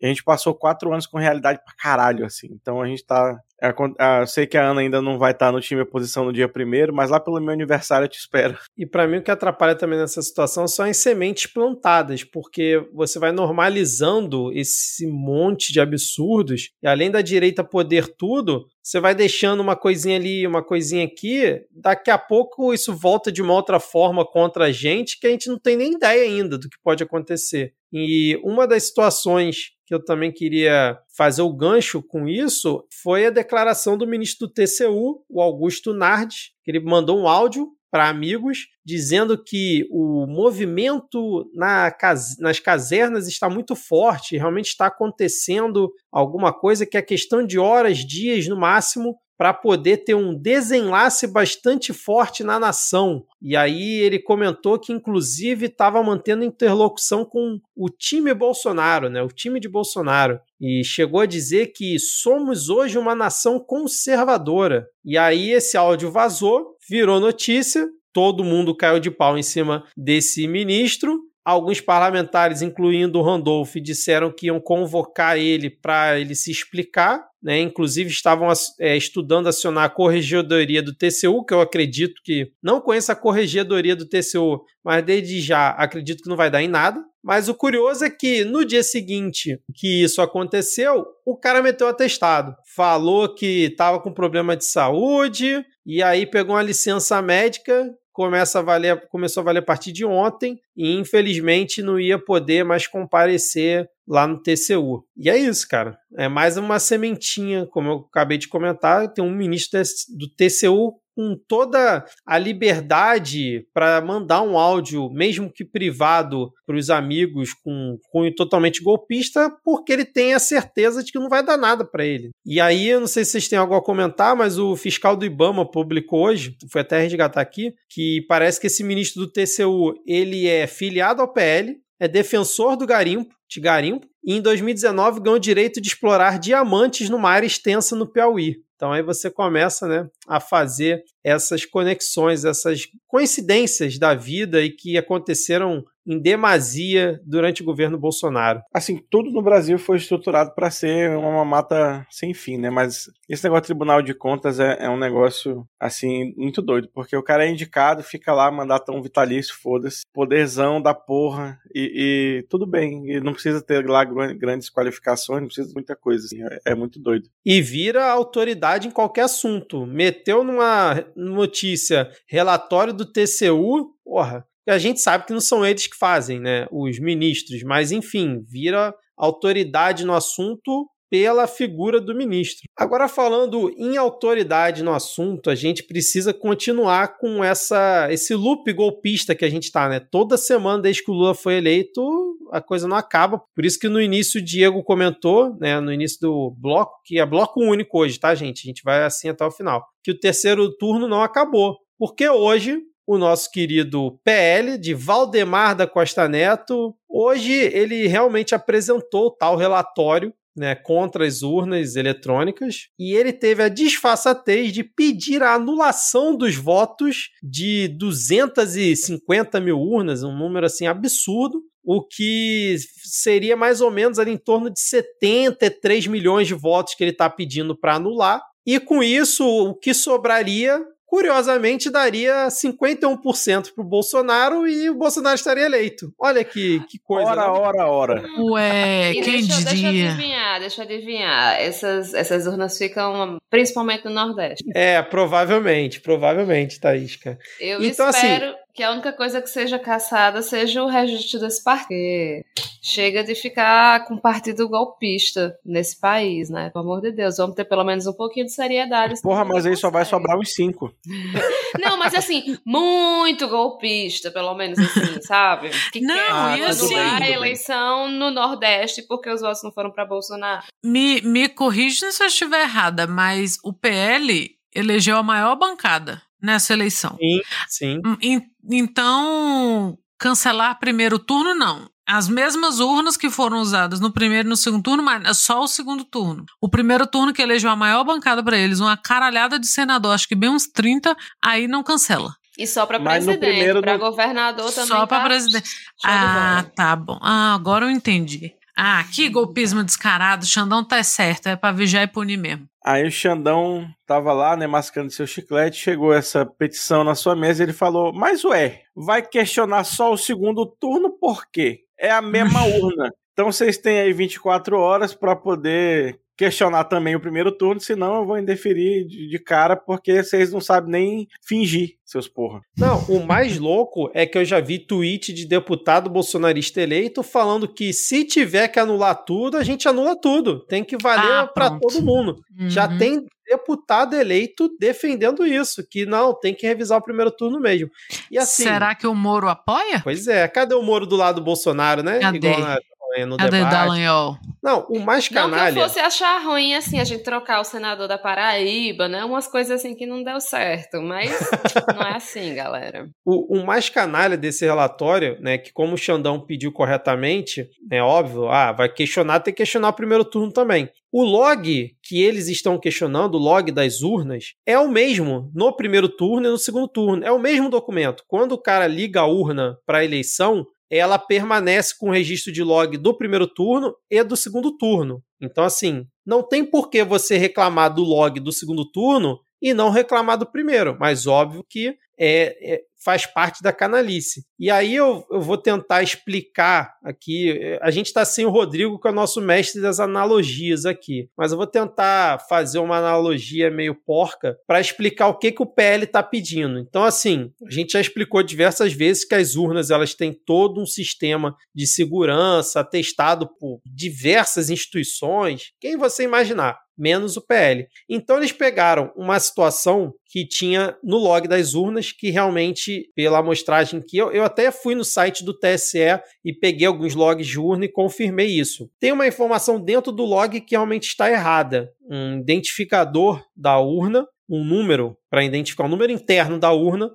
e, a gente passou quatro anos com realidade pra caralho, assim. Então a gente tá eu sei que a Ana ainda não vai estar no time oposição no dia primeiro, mas lá pelo meu aniversário eu te espero. E para mim o que atrapalha também nessa situação são as sementes plantadas, porque você vai normalizando esse monte de absurdos, e além da direita poder tudo, você vai deixando uma coisinha ali, uma coisinha aqui, daqui a pouco isso volta de uma outra forma contra a gente que a gente não tem nem ideia ainda do que pode acontecer. E uma das situações que eu também queria fazer o gancho com isso foi a declaração do ministro do TCU, o Augusto Nardes, que ele mandou um áudio para amigos dizendo que o movimento na nas casernas está muito forte, realmente está acontecendo alguma coisa que é questão de horas, dias no máximo, para poder ter um desenlace bastante forte na nação. E aí ele comentou que, inclusive, estava mantendo interlocução com o time Bolsonaro, né? O time de Bolsonaro. E chegou a dizer que somos hoje uma nação conservadora. E aí esse áudio vazou, virou notícia, todo mundo caiu de pau em cima desse ministro. Alguns parlamentares, incluindo o Randolph, disseram que iam convocar ele para ele se explicar. Né? Inclusive, estavam é, estudando acionar a corregedoria do TCU, que eu acredito que. Não conheço a corregedoria do TCU, mas desde já acredito que não vai dar em nada. Mas o curioso é que no dia seguinte que isso aconteceu, o cara meteu atestado. Falou que estava com problema de saúde, e aí pegou uma licença médica começa a valer, começou a valer a partir de ontem e infelizmente não ia poder mais comparecer lá no TCU. E é isso, cara. É mais uma sementinha, como eu acabei de comentar, tem um ministro do TCU com toda a liberdade para mandar um áudio, mesmo que privado, para os amigos com cunho totalmente golpista, porque ele tem a certeza de que não vai dar nada para ele. E aí, eu não sei se vocês têm algo a comentar, mas o fiscal do IBAMA publicou hoje, foi até resgatar aqui, que parece que esse ministro do TCU ele é filiado ao PL, é defensor do garimpo, de garimpo, e em 2019 ganhou o direito de explorar diamantes numa área extensa no Piauí. Então aí você começa né, a fazer essas conexões, essas coincidências da vida e que aconteceram em demasia durante o governo Bolsonaro. Assim, tudo no Brasil foi estruturado para ser uma mamata sem fim, né? Mas esse negócio de Tribunal de Contas é, é, um negócio, assim, muito doido, porque o cara é indicado, fica lá, mandatão vitalício, foda-se, poderzão da porra, e, e, tudo bem, e não precisa ter lá grandes qualificações, não precisa de muita coisa, assim, é, é muito doido. E vira autoridade em qualquer assunto. Meteu numa notícia relatório do TCU, porra, a gente sabe que não são eles que fazem, né? Os ministros, mas enfim, vira autoridade no assunto pela figura do ministro. Agora, falando em autoridade no assunto, a gente precisa continuar com essa esse loop golpista que a gente está, né? Toda semana desde que o Lula foi eleito, a coisa não acaba. Por isso que no início o Diego comentou, né, no início do bloco, que é bloco único hoje, tá, gente? A gente vai assim até o final. Que o terceiro turno não acabou. Porque hoje o nosso querido PL de Valdemar da Costa Neto. Hoje ele realmente apresentou tal relatório né, contra as urnas eletrônicas e ele teve a disfarçatez de pedir a anulação dos votos de 250 mil urnas, um número assim absurdo, o que seria mais ou menos ali em torno de 73 milhões de votos que ele está pedindo para anular. E com isso, o que sobraria curiosamente daria 51% para o Bolsonaro e o Bolsonaro estaria eleito. Olha que, que coisa. Ora, né? ora, ora. Ué, quem deixa, diria? Deixa eu adivinhar, deixa eu adivinhar. Essas, essas urnas ficam principalmente no Nordeste. É, provavelmente, provavelmente, Thaísca. Eu Então, assim, espero que a única coisa que seja caçada seja o registro desse partido. Chega de ficar com partido golpista nesse país, né? Pelo amor de Deus, vamos ter pelo menos um pouquinho de seriedade. Porra, mas aí só vai sobrar uns cinco. Não, mas assim, muito golpista, pelo menos assim, sabe? Que Não, quer assim- a eleição no Nordeste porque os votos não foram para Bolsonaro. Me, me corrija se eu estiver errada, mas o PL elegeu a maior bancada nessa eleição. Sim, sim. Hum, en- Então, cancelar primeiro turno, não. As mesmas urnas que foram usadas no primeiro e no segundo turno, mas é só o segundo turno. O primeiro turno que elegeu a maior bancada para eles, uma caralhada de senador, acho que bem uns 30, aí não cancela. E só para Mas no presidente, primeiro para não- governador também. Só pra tá presidente. Ah, tá bom. Ah, agora eu entendi. Ah, que golpismo descarado. O Xandão tá certo, é pra vigiar e punir mesmo. Aí o Xandão tava lá, né, mascando seu chiclete, chegou essa petição na sua mesa e ele falou: Mas ué, vai questionar só o segundo turno por quê? É a mesma urna. Então vocês têm aí 24 horas para poder questionar também o primeiro turno, senão eu vou indeferir de, de cara porque vocês não sabem nem fingir, seus porra. Não, o mais louco é que eu já vi tweet de deputado bolsonarista eleito falando que se tiver que anular tudo, a gente anula tudo. Tem que valer Ah, pra pronto. todo mundo. Já Uhum. tem deputado eleito defendendo isso, que não, tem que revisar o primeiro turno mesmo. E assim, Será que o Moro apoia? pois é, cadê o Moro do lado do Bolsonaro, né? Cadê? Igual na, no Cadê debate. Dallagnol? Não, o mais Não que eu canalha. fosse achar ruim, assim, a gente trocar o senador da Paraíba, né? Umas coisas assim que não deu certo, mas não é assim, galera. O, o mais canalha desse relatório, né, que como o Xandão pediu corretamente, é óbvio, ah, vai questionar, tem que questionar o primeiro turno também. O log que eles estão questionando, o log das urnas, é o mesmo no primeiro turno e no segundo turno. É o mesmo documento. Quando o cara liga a urna para a eleição, ela permanece com o registro de log do primeiro turno e do segundo turno. Então, assim, não tem por que você reclamar do log do segundo turno e não reclamar do primeiro. Mas óbvio que é, é- faz parte da canalice. E aí eu, eu vou tentar explicar aqui. é, A gente está sem o Rodrigo, que é o nosso mestre das analogias aqui. Mas eu vou tentar fazer uma analogia meio porca para explicar o que, que o PL está pedindo. Então, assim, a gente já explicou diversas vezes que as urnas elas têm todo um sistema de segurança atestado por diversas instituições. Quem você imaginar? Menos o PL. Então eles pegaram uma situação que tinha no log das urnas, que realmente, pela amostragem que eu, eu até fui no site do TSE e peguei alguns logs de urna e confirmei isso. Tem uma informação dentro do log que realmente está errada. Um identificador da urna, um número para identificar o número interno da urna,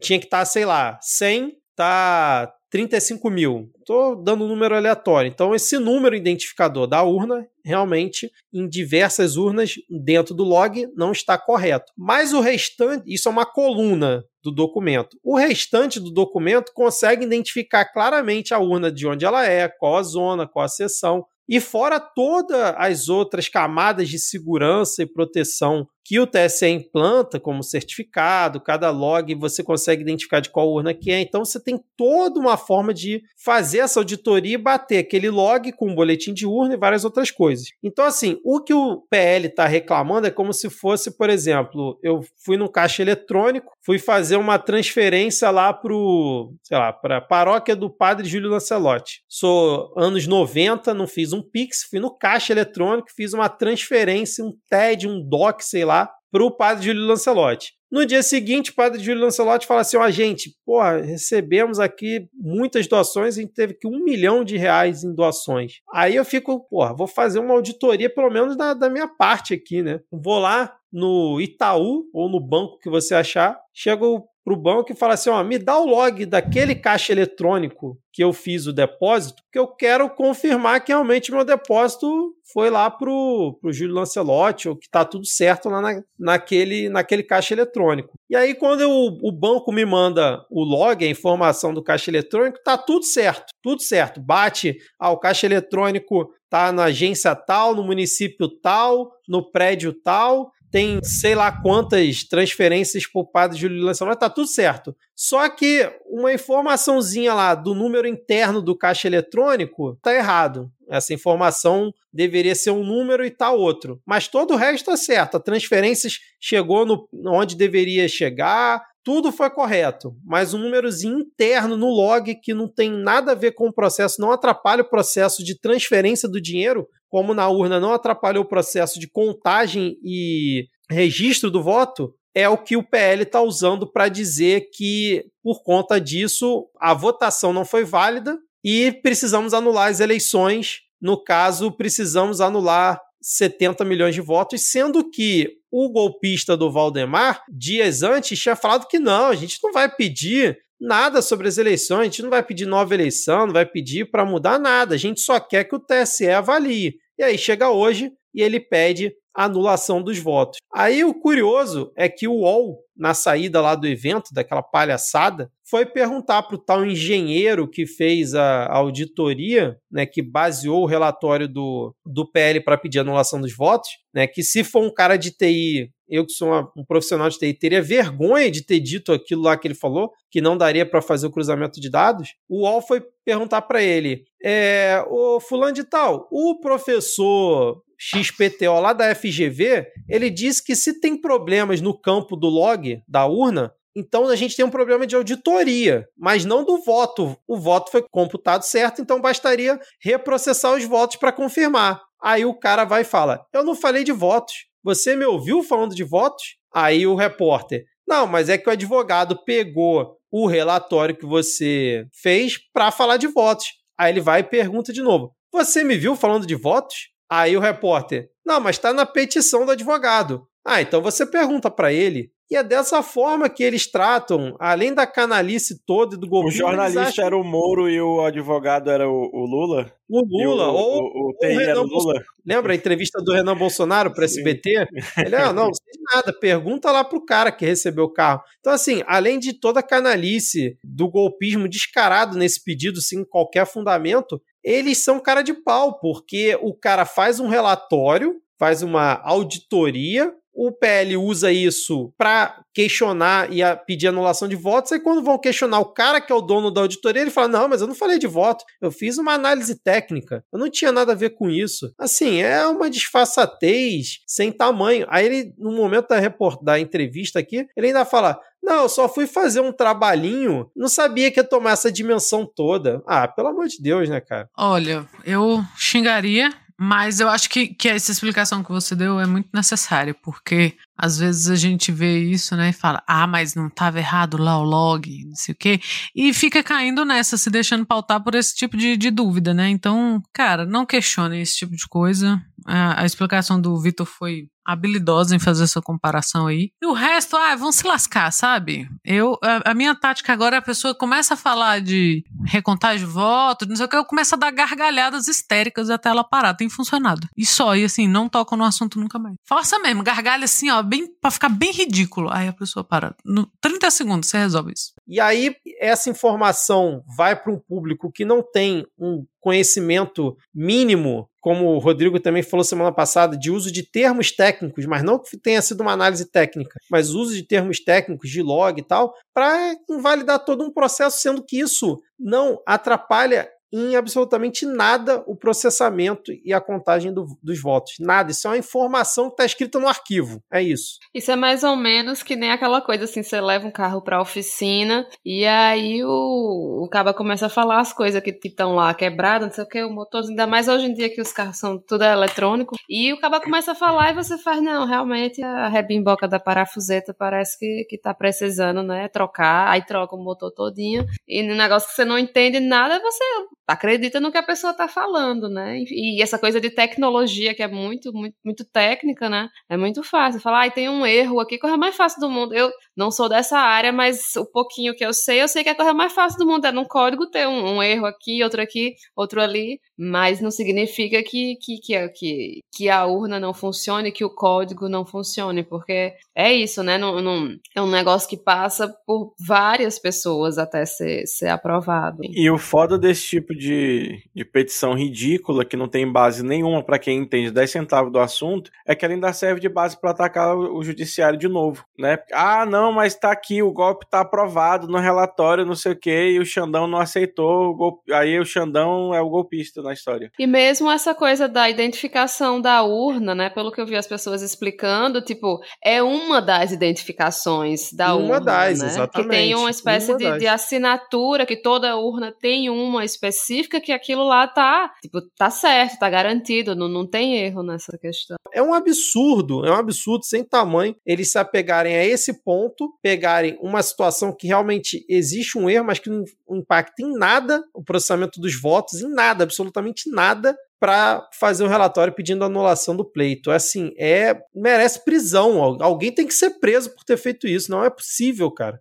tinha que estar, sei lá, 100, tá 35 mil. Estou dando um número aleatório. Então, esse número identificador da urna, realmente, em diversas urnas dentro do log, não está correto. Mas o restante, isso é uma coluna do documento. O restante do documento consegue identificar claramente a urna de onde ela é, qual a zona, qual a seção. E fora todas as outras camadas de segurança e proteção que o TSE implanta como certificado, cada log você consegue identificar de qual urna que é. Então você tem toda uma forma de fazer essa auditoria e bater aquele log com um boletim de urna e várias outras coisas. Então, assim, o que o PL está reclamando é como se fosse, por exemplo, eu fui no caixa eletrônico, fui fazer uma transferência lá pro, sei lá, para paróquia do Padre Júlio Lancelotti. Sou anos 90, não fiz um Pix, fui no caixa eletrônico, fiz uma transferência, um TED, um DOC, sei lá, para o padre Júlio Lancelotti. No dia seguinte, o padre Júlio Lancelotti fala assim: ó, oh, gente, porra, recebemos aqui muitas doações, a gente teve que um milhão de reais em doações. Aí eu fico, porra, vou fazer uma auditoria, pelo menos da, da minha parte aqui, né? Vou lá no Itaú ou no banco que você achar, chego para o banco e fala assim: ó, me dá o log daquele caixa eletrônico que eu fiz o depósito, que eu quero confirmar que realmente meu depósito foi lá pro, pro Júlio Lancelotti, ou que tá tudo certo lá na, naquele, naquele caixa eletrônico. E aí, quando eu, o banco me manda o log, a informação do caixa eletrônico, tá tudo certo, tudo certo. Bate, ah, o caixa eletrônico tá na agência tal, no município tal, no prédio tal, tem sei lá quantas transferências por padre Júlio Lancelotti, tá tudo certo. Só que uma informaçãozinha lá do número interno do caixa eletrônico tá errado. Essa informação deveria ser um número e tá outro. Mas todo o resto tá certo. A transferência chegou no onde deveria chegar, tudo foi correto, mas um númerozinho interno no log que não tem nada a ver com o processo, não atrapalha o processo de transferência do dinheiro, como na urna não atrapalhou o processo de contagem e registro do voto, é o que o PL está usando para dizer que, por conta disso, a votação não foi válida e precisamos anular as eleições. No caso, precisamos anular 70 milhões de votos, sendo que o golpista do Valdemar, dias antes, tinha falado que não, a gente não vai pedir nada sobre as eleições, a gente não vai pedir nova eleição, não vai pedir para mudar nada, a gente só quer que o TSE avalie. E aí chega hoje e ele pede anulação dos votos. Aí o curioso é que o UOL, na saída lá do evento, daquela palhaçada, foi perguntar para o tal engenheiro que fez a auditoria, né, que baseou o relatório do, do PL para pedir anulação dos votos, né, que se for um cara de TI, eu que sou uma, um profissional de TI, teria vergonha de ter dito aquilo lá que ele falou, que não daria para fazer o cruzamento de dados. O UOL foi perguntar para ele, é, o fulano de tal, o professor XPTO lá da FGV, ele diz que se tem problemas no campo do log da urna, então a gente tem um problema de auditoria, mas não do voto. O voto foi computado certo, então bastaria reprocessar os votos para confirmar. Aí o cara vai e fala: Eu não falei de votos. Você me ouviu falando de votos? Aí o repórter: Não, mas é que o advogado pegou o relatório que você fez para falar de votos. Aí ele vai e pergunta de novo: Você me viu falando de votos? Aí o repórter, não, mas está na petição do advogado. Ah, então você pergunta para ele. E é dessa forma que eles tratam, além da canalice toda e do governo. O jornalista acham... era o Moro e o advogado era o, o Lula? O Lula, o, ou o, o, o o Lula. Lembra a entrevista do Renan Bolsonaro para SBT? Ele, ah, não, não sei de nada, pergunta lá pro cara que recebeu o carro. Então, assim, além de toda a canalice do golpismo descarado nesse pedido, sem qualquer fundamento, eles são cara de pau, porque o cara faz um relatório, faz uma auditoria, o PL usa isso para questionar e pedir anulação de votos, aí quando vão questionar o cara que é o dono da auditoria, ele fala: Não, mas eu não falei de voto, eu fiz uma análise técnica, eu não tinha nada a ver com isso. Assim, é uma disfarçatez sem tamanho. Aí ele, no momento da, report da entrevista aqui, ele ainda fala: não, eu só fui fazer um trabalhinho, não sabia que ia tomar essa dimensão toda. Ah, pelo amor de Deus, né, cara? Olha, eu xingaria, mas eu acho que, que essa explicação que você deu é muito necessária, porque às vezes a gente vê isso, né, e fala, ah, mas não estava errado lá o log, não sei o quê, e fica caindo nessa, se deixando pautar por esse tipo de, de dúvida, né? Então, cara, não questionem esse tipo de coisa. A, a explicação do Vitor foi habilidosa em fazer essa comparação aí. E o resto, ah, vão se lascar, sabe? Eu, a, a, minha tática agora é a pessoa começa a falar de recontagem de votos, não sei o que, eu começo a dar gargalhadas histéricas até ela parar. Tem funcionado. E só, e assim, não toco no assunto nunca mais. Força mesmo, gargalha assim, ó, bem, pra ficar bem ridículo. Aí a pessoa para. No 30 segundos você resolve isso. E aí, essa informação vai para um público que não tem um conhecimento mínimo, como o Rodrigo também falou semana passada, de uso de termos técnicos, mas não que tenha sido uma análise técnica, mas uso de termos técnicos, de log e tal, para invalidar todo um processo, sendo que isso não atrapalha em absolutamente nada o processamento e a contagem do, dos votos. Nada. Isso é uma informação que está escrita no arquivo. É isso. Isso é mais ou menos que nem aquela coisa assim: você leva um carro para a oficina e aí o, o caba começa a falar as coisas que estão lá quebradas, não sei o que, o motor, ainda mais hoje em dia que os carros são tudo eletrônico. E o caba começa a falar e você faz: não, realmente a rebimboca da parafuseta parece que, que tá precisando, né? Trocar. Aí troca o motor todinho. E no negócio que você não entende nada, você acredita no que a pessoa está falando, né? E, essa coisa de tecnologia que é muito, muito, muito técnica, né? É muito fácil. Falar, ah, tem um erro aqui, coisa mais fácil do mundo. Eu não sou dessa área, mas o pouquinho que eu sei, eu sei que a coisa mais fácil do mundo é num código ter um, um erro aqui, outro aqui, outro ali, mas não significa que, que, que, que, que a urna não funcione, que o código não funcione, porque é isso, né? Não, não, é um negócio que passa por várias pessoas até ser, ser aprovado. E o foda desse tipo de, de petição ridícula, que não tem base nenhuma para quem entende 10 centavos do assunto, é que ela ainda serve de base para atacar o, o, judiciário de novo, né? Ah, não, mas tá aqui, o golpe tá aprovado no relatório, não sei o que, e o Xandão não aceitou, golpe, aí o Xandão é o golpista na história. E mesmo essa coisa da identificação da urna, né? Pelo que eu vi as pessoas explicando, tipo, é uma das identificações da uma urna. Uma das, né? exatamente. Que tem uma espécie uma de, de assinatura, que toda urna tem uma específica específica que aquilo lá tá, tipo, tá certo, tá garantido, não, não tem erro nessa questão. É um absurdo, é um absurdo sem tamanho eles se apegarem a esse ponto, pegarem uma situação que realmente existe um erro, mas que não impacta em nada o processamento dos votos, em nada, absolutamente nada, para fazer um relatório pedindo anulação do pleito. Assim, é merece prisão. Alguém tem que ser preso por ter feito isso. Não é possível, cara.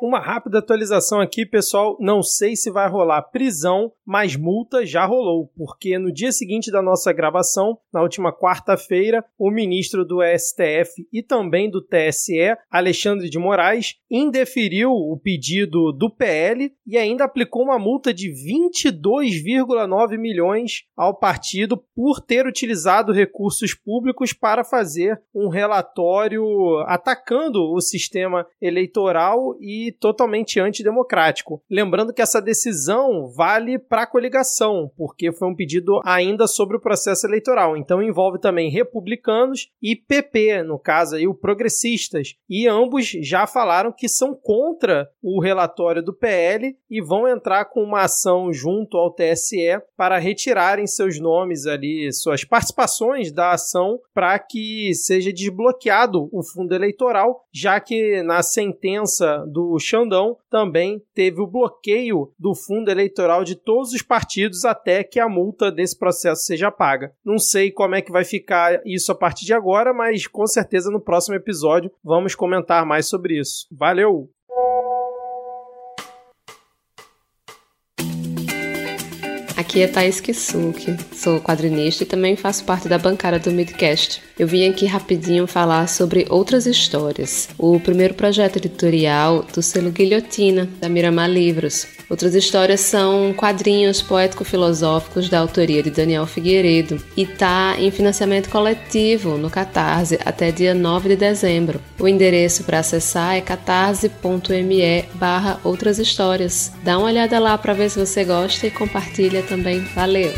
Uma rápida atualização aqui, pessoal. Não sei se vai rolar prisão, mas multa já rolou, porque no dia seguinte da nossa gravação, na última quarta-feira, o ministro do STF e também do TSE, Alexandre de Moraes, indeferiu o pedido do PL e ainda aplicou uma multa de 22,9 milhões ao partido por ter utilizado recursos públicos para fazer um relatório atacando o sistema eleitoral e totalmente antidemocrático. Lembrando que essa decisão vale para a coligação, porque foi um pedido ainda sobre o processo eleitoral. Então envolve também republicanos e PP, no caso aí o progressistas. E ambos já falaram que são contra o relatório do PL e vão entrar com uma ação junto ao TSE para retirarem seus nomes ali, suas participações da ação para que seja desbloqueado o fundo eleitoral, já que na sentença do o Xandão também teve o bloqueio do fundo eleitoral de todos os partidos até que a multa desse processo seja paga. Não sei como é que vai ficar isso a partir de agora, mas com certeza no próximo episódio vamos comentar mais sobre isso. Valeu! Aqui é Thaís Kisuki, sou quadrinista e também faço parte da bancada do Midcast. Eu vim aqui rapidinho falar sobre outras histórias. O primeiro projeto editorial do selo Guilhotina, da Miramar Livros. Outras histórias são quadrinhos poético-filosóficos da autoria de Daniel Figueiredo e está em financiamento coletivo no Catarse até dia 9 de dezembro. O endereço para acessar é catarse.me barra outras histórias. Dá uma olhada lá para ver se você gosta e compartilha também. Valeu!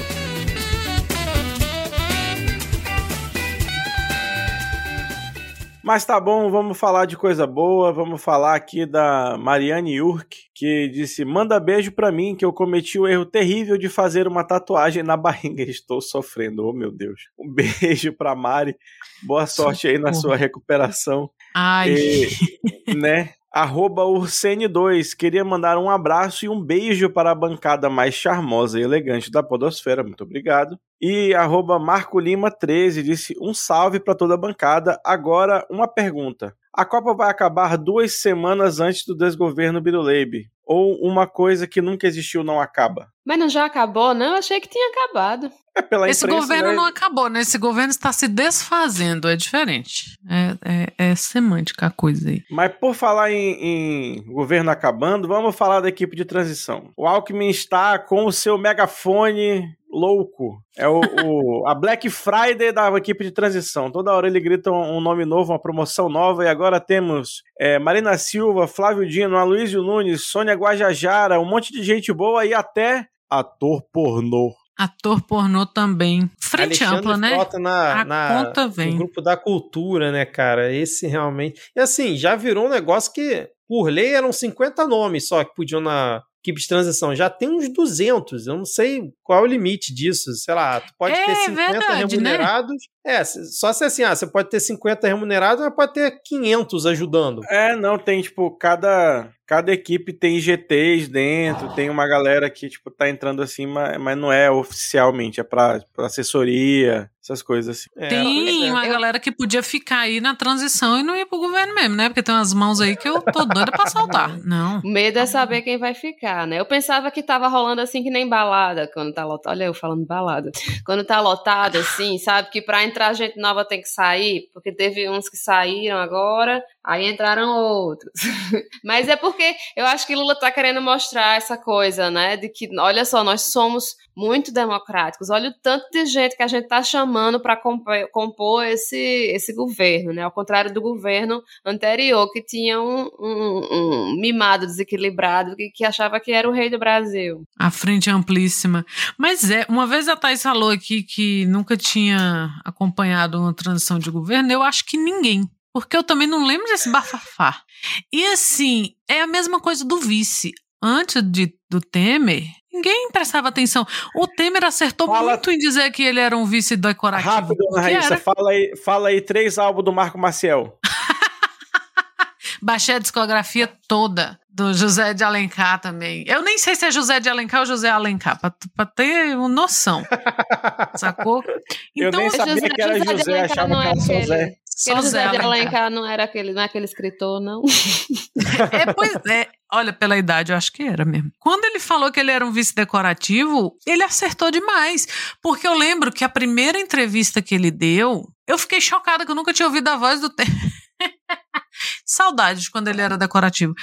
Mas tá bom, vamos falar de coisa boa. Vamos falar aqui da Mariane Yurk, que disse: Manda beijo pra mim, que eu cometi o erro terrível de fazer uma tatuagem na barriga. Estou sofrendo, oh meu Deus. Um beijo pra Mari. Boa sorte aí na sua recuperação. Ai. E, né? Arroba Ursene2. Queria mandar um abraço e um beijo para a bancada mais charmosa e elegante da podosfera. Muito obrigado. E arroba Marco Lima 13 disse um salve para toda a bancada. Agora, uma pergunta. A Copa vai acabar duas semanas antes do desgoverno Biruleibe. Ou uma coisa que nunca existiu não acaba? Mas não já acabou, não? Eu achei que tinha acabado. É pela Esse imprensa, governo né? não acabou, né? Esse governo está se desfazendo, é diferente. É, é, é semântica a coisa aí. Mas por falar em, em governo acabando, vamos falar da equipe de transição. O Alckmin está com o seu megafone louco. É o, o- a Black Friday da equipe de transição. Toda hora ele grita um, um nome novo, uma promoção nova. E agora temos é, Marina Silva, Flávio Dino, Aloysio Nunes, Sônia Guajajara, um monte de gente boa e até ator pornô. Ator pornô também. Frente Alexandre ampla, né? Frota na, A na- conta vem. No grupo da cultura, né, cara? Esse realmente. E assim, já virou um negócio que, por lei, eram 50 nomes só que podiam na equipe de transição. Já tem uns 200. Eu não sei qual é o limite disso. Sei lá, tu pode É ter 50 verdade, né? É, só se assim, ah, você pode ter 50 remunerados, mas pode ter 500 ajudando. É, não, tem, tipo, cada, cada equipe tem GTs dentro, tem uma galera que, tipo, tá entrando assim, mas, mas não é oficialmente, é pra, pra assessoria, essas coisas assim. É, Tem é. uma galera que podia ficar aí na transição e não ir pro governo mesmo, né? Porque tem umas mãos aí que eu tô doida pra saltar. Não. O medo é saber quem vai ficar, né? Eu pensava que tava rolando assim que nem balada, quando tá lotado. Olha eu falando balada. Quando tá lotado, assim, sabe? Que pra entrar gente nova tem que sair, porque teve uns que saíram agora, aí entraram outros. Mas é porque eu acho que Lula tá querendo mostrar essa coisa, né? De que, olha só, nós somos muito democráticos. Olha o tanto de gente que a gente tá chamando para compor, compor esse, esse governo, né? Ao contrário do governo anterior, que tinha um, um- um mimado desequilibrado que, que achava que era o rei do Brasil. A frente é amplíssima. Mas é, uma vez a Thais falou aqui que nunca tinha acompanhado uma transição de governo, eu acho que ninguém. Porque eu também não lembro desse bafafá. E assim, é a mesma coisa do vice. Antes de, do Temer, ninguém prestava atenção. O Temer acertou Fala- muito em dizer que ele era um vice decorativo. Rápido, Raíssa, fala aí, fala aí três álbuns do Marco Maciel. Baixei a discografia toda do José de Alencar também. Eu nem sei se é José de Alencar ou José Alencar, pra, pra ter uma noção. Sacou? Eu nem sabia José- que era José José, achava que é era aquele- Zé. Só Zé José de Alencar. Não era aquele, não é aquele escritor, não. É, pois é. Olha, pela idade, eu acho que era mesmo. Quando ele falou que ele era um vice decorativo, ele acertou demais. Porque eu lembro que a primeira entrevista que ele deu, eu fiquei chocada que eu nunca tinha ouvido a voz do Temer. Saudade de quando ele era decorativo.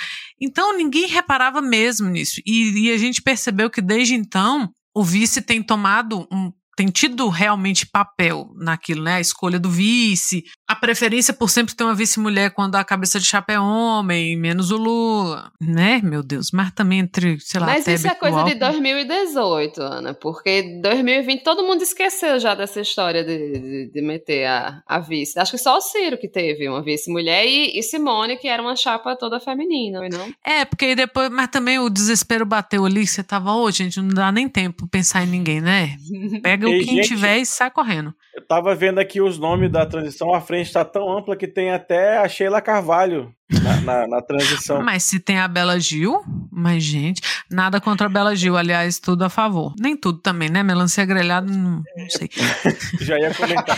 Então ninguém reparava mesmo nisso. E, e a gente percebeu que desde então o vice tem tomado um. Tem tido realmente papel naquilo, né? A escolha do vice, a preferência por sempre ter uma vice-mulher quando a cabeça de chapa é homem, menos o Lula, né? Meu Deus, mas também entre, sei lá, Mas isso é coisa de Alckmin. 2018, Ana, porque 2020 todo mundo esqueceu já dessa história de, de, de meter a, a vice. Acho que só o Ciro que teve uma vice-mulher e, e Simone, que era uma chapa toda feminina, não? É, porque aí depois, mas também o desespero bateu ali, que você tava, ô, gente, não dá nem tempo pensar em ninguém, né? Pega o quem gente. tiver e sai correndo. Eu tava vendo aqui os nomes da transição, a frente tá tão ampla que tem até a Sheila Carvalho na, na, na transição. Mas se tem a Bela Gil, mas gente, nada contra a Bela Gil, aliás, tudo a favor. Nem tudo também, né? Melancia grelhada, não, não sei. Já ia comentar.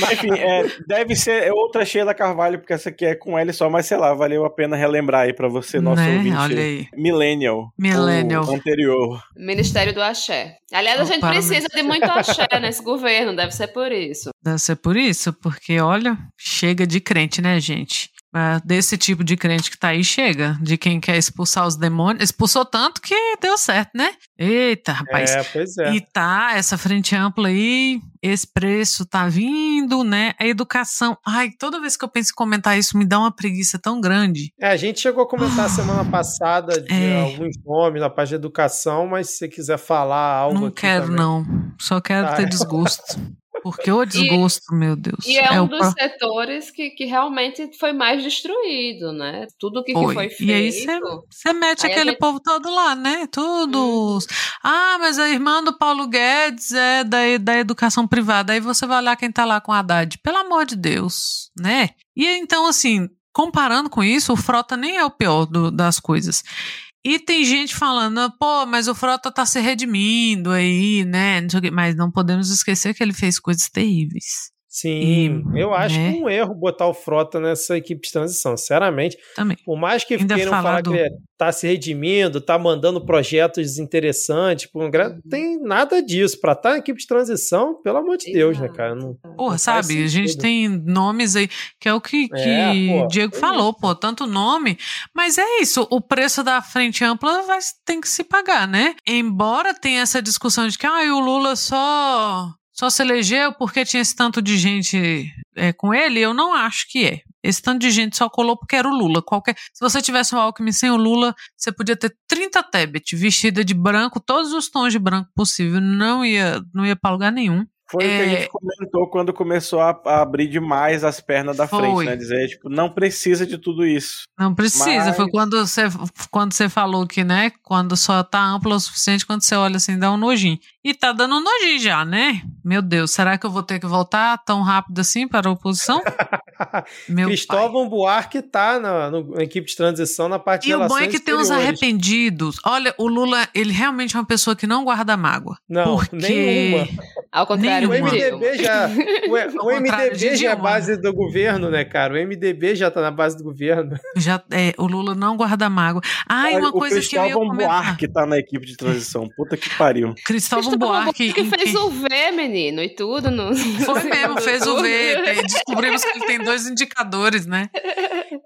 mas enfim, é, deve ser outra Sheila Carvalho, porque essa aqui é com L só, mas sei lá, valeu a pena relembrar aí pra você, nosso Né? ouvinte. Olha aí. Millennial. Millennial. O anterior. Ministério do Axé. Aliás, a gente para, precisa de muito axé nesse governo, deve ser por isso. Deve ser por isso, porque olha, chega de crente, né, gente? Ah, Desse tipo de crente que tá aí, chega. De quem quer expulsar os demônios. Expulsou tanto que deu certo, né? Eita, rapaz. É, pois é. E tá, essa frente ampla aí, esse preço tá vindo, né? A educação. Ai, toda vez que eu penso em comentar isso, me dá uma preguiça tão grande. É, a gente chegou a comentar semana passada de É. alguns nomes na parte de educação, mas se você quiser falar algo não quero, também. não. Só quero Tá. ter desgosto. Porque o desgosto, meu Deus. E é, um o dos pro- setores que, que realmente foi mais destruído, né? Tudo que, que Foi. foi feito. E aí você mete Aí aquele gente- povo todo lá, né? Todos. Ah, mas a irmã do Paulo Guedes é da, da educação privada. Aí você vai olhar quem tá lá com a Haddad. Pelo amor de Deus, né? E então, assim, comparando com isso, o Frota nem é o pior do, das coisas. E tem gente falando, pô, mas o Frota tá se redimindo aí, né? Não mas não podemos esquecer que ele fez coisas terríveis. Sim, e, eu acho né? que é um erro botar o Frota nessa equipe de transição, sinceramente. Também. Por mais que queiram falar do... que ele tá se redimindo, tá mandando projetos interessantes, por um gra... Uhum. tem nada disso. Pra estar tá na equipe de transição, pelo amor de Deus, né, cara? Não, Porra, não sabe, a gente tem nomes aí, que é o que, que é, Diego é falou, pô, tanto nome, mas é isso, o preço da frente ampla vai, tem que se pagar, né? Embora tenha essa discussão de que, ah, o Lula só só se elegeu porque tinha esse tanto de gente é, com ele, eu não acho que é. Esse tanto de gente só colou porque era o Lula. Qualquer, se você tivesse um Alckmin sem o Lula, você podia ter 30 Tebet vestida de branco, todos os tons de branco possível, não ia, não ia para lugar nenhum. Foi é... o que a é. gente comentou quando começou a, a, abrir demais as pernas da Foi. frente, né? Dizer, tipo, não precisa de tudo isso. Não precisa. Mas... Foi quando você, quando você falou que, né? Quando só tá amplo o suficiente, quando você olha assim, dá um nojinho. E tá dando um nojinho já, né? Meu Deus, será que eu vou ter que voltar tão rápido assim para a oposição? Meu Cristóvão pai. Buarque tá na, na, equipe de transição na parte e de E o bom é que tem uns arrependidos. Olha, o Lula, ele realmente é uma pessoa que não guarda mágoa. Não, porque... nenhuma. Ao contrário, o MDB já, o, o MDB já é base do governo, né, cara? O MDB já tá na base do governo. Já, é, o Lula não guarda mágoa. Ah, e uma coisa que eu ia comentar. Buarque tá na equipe de transição. Puta que pariu. Cristóvão, Cristóvão Buarque. que fez o V, menino, e tudo. No... Foi mesmo, fez o V. Descobrimos que ele tem dois indicadores, né?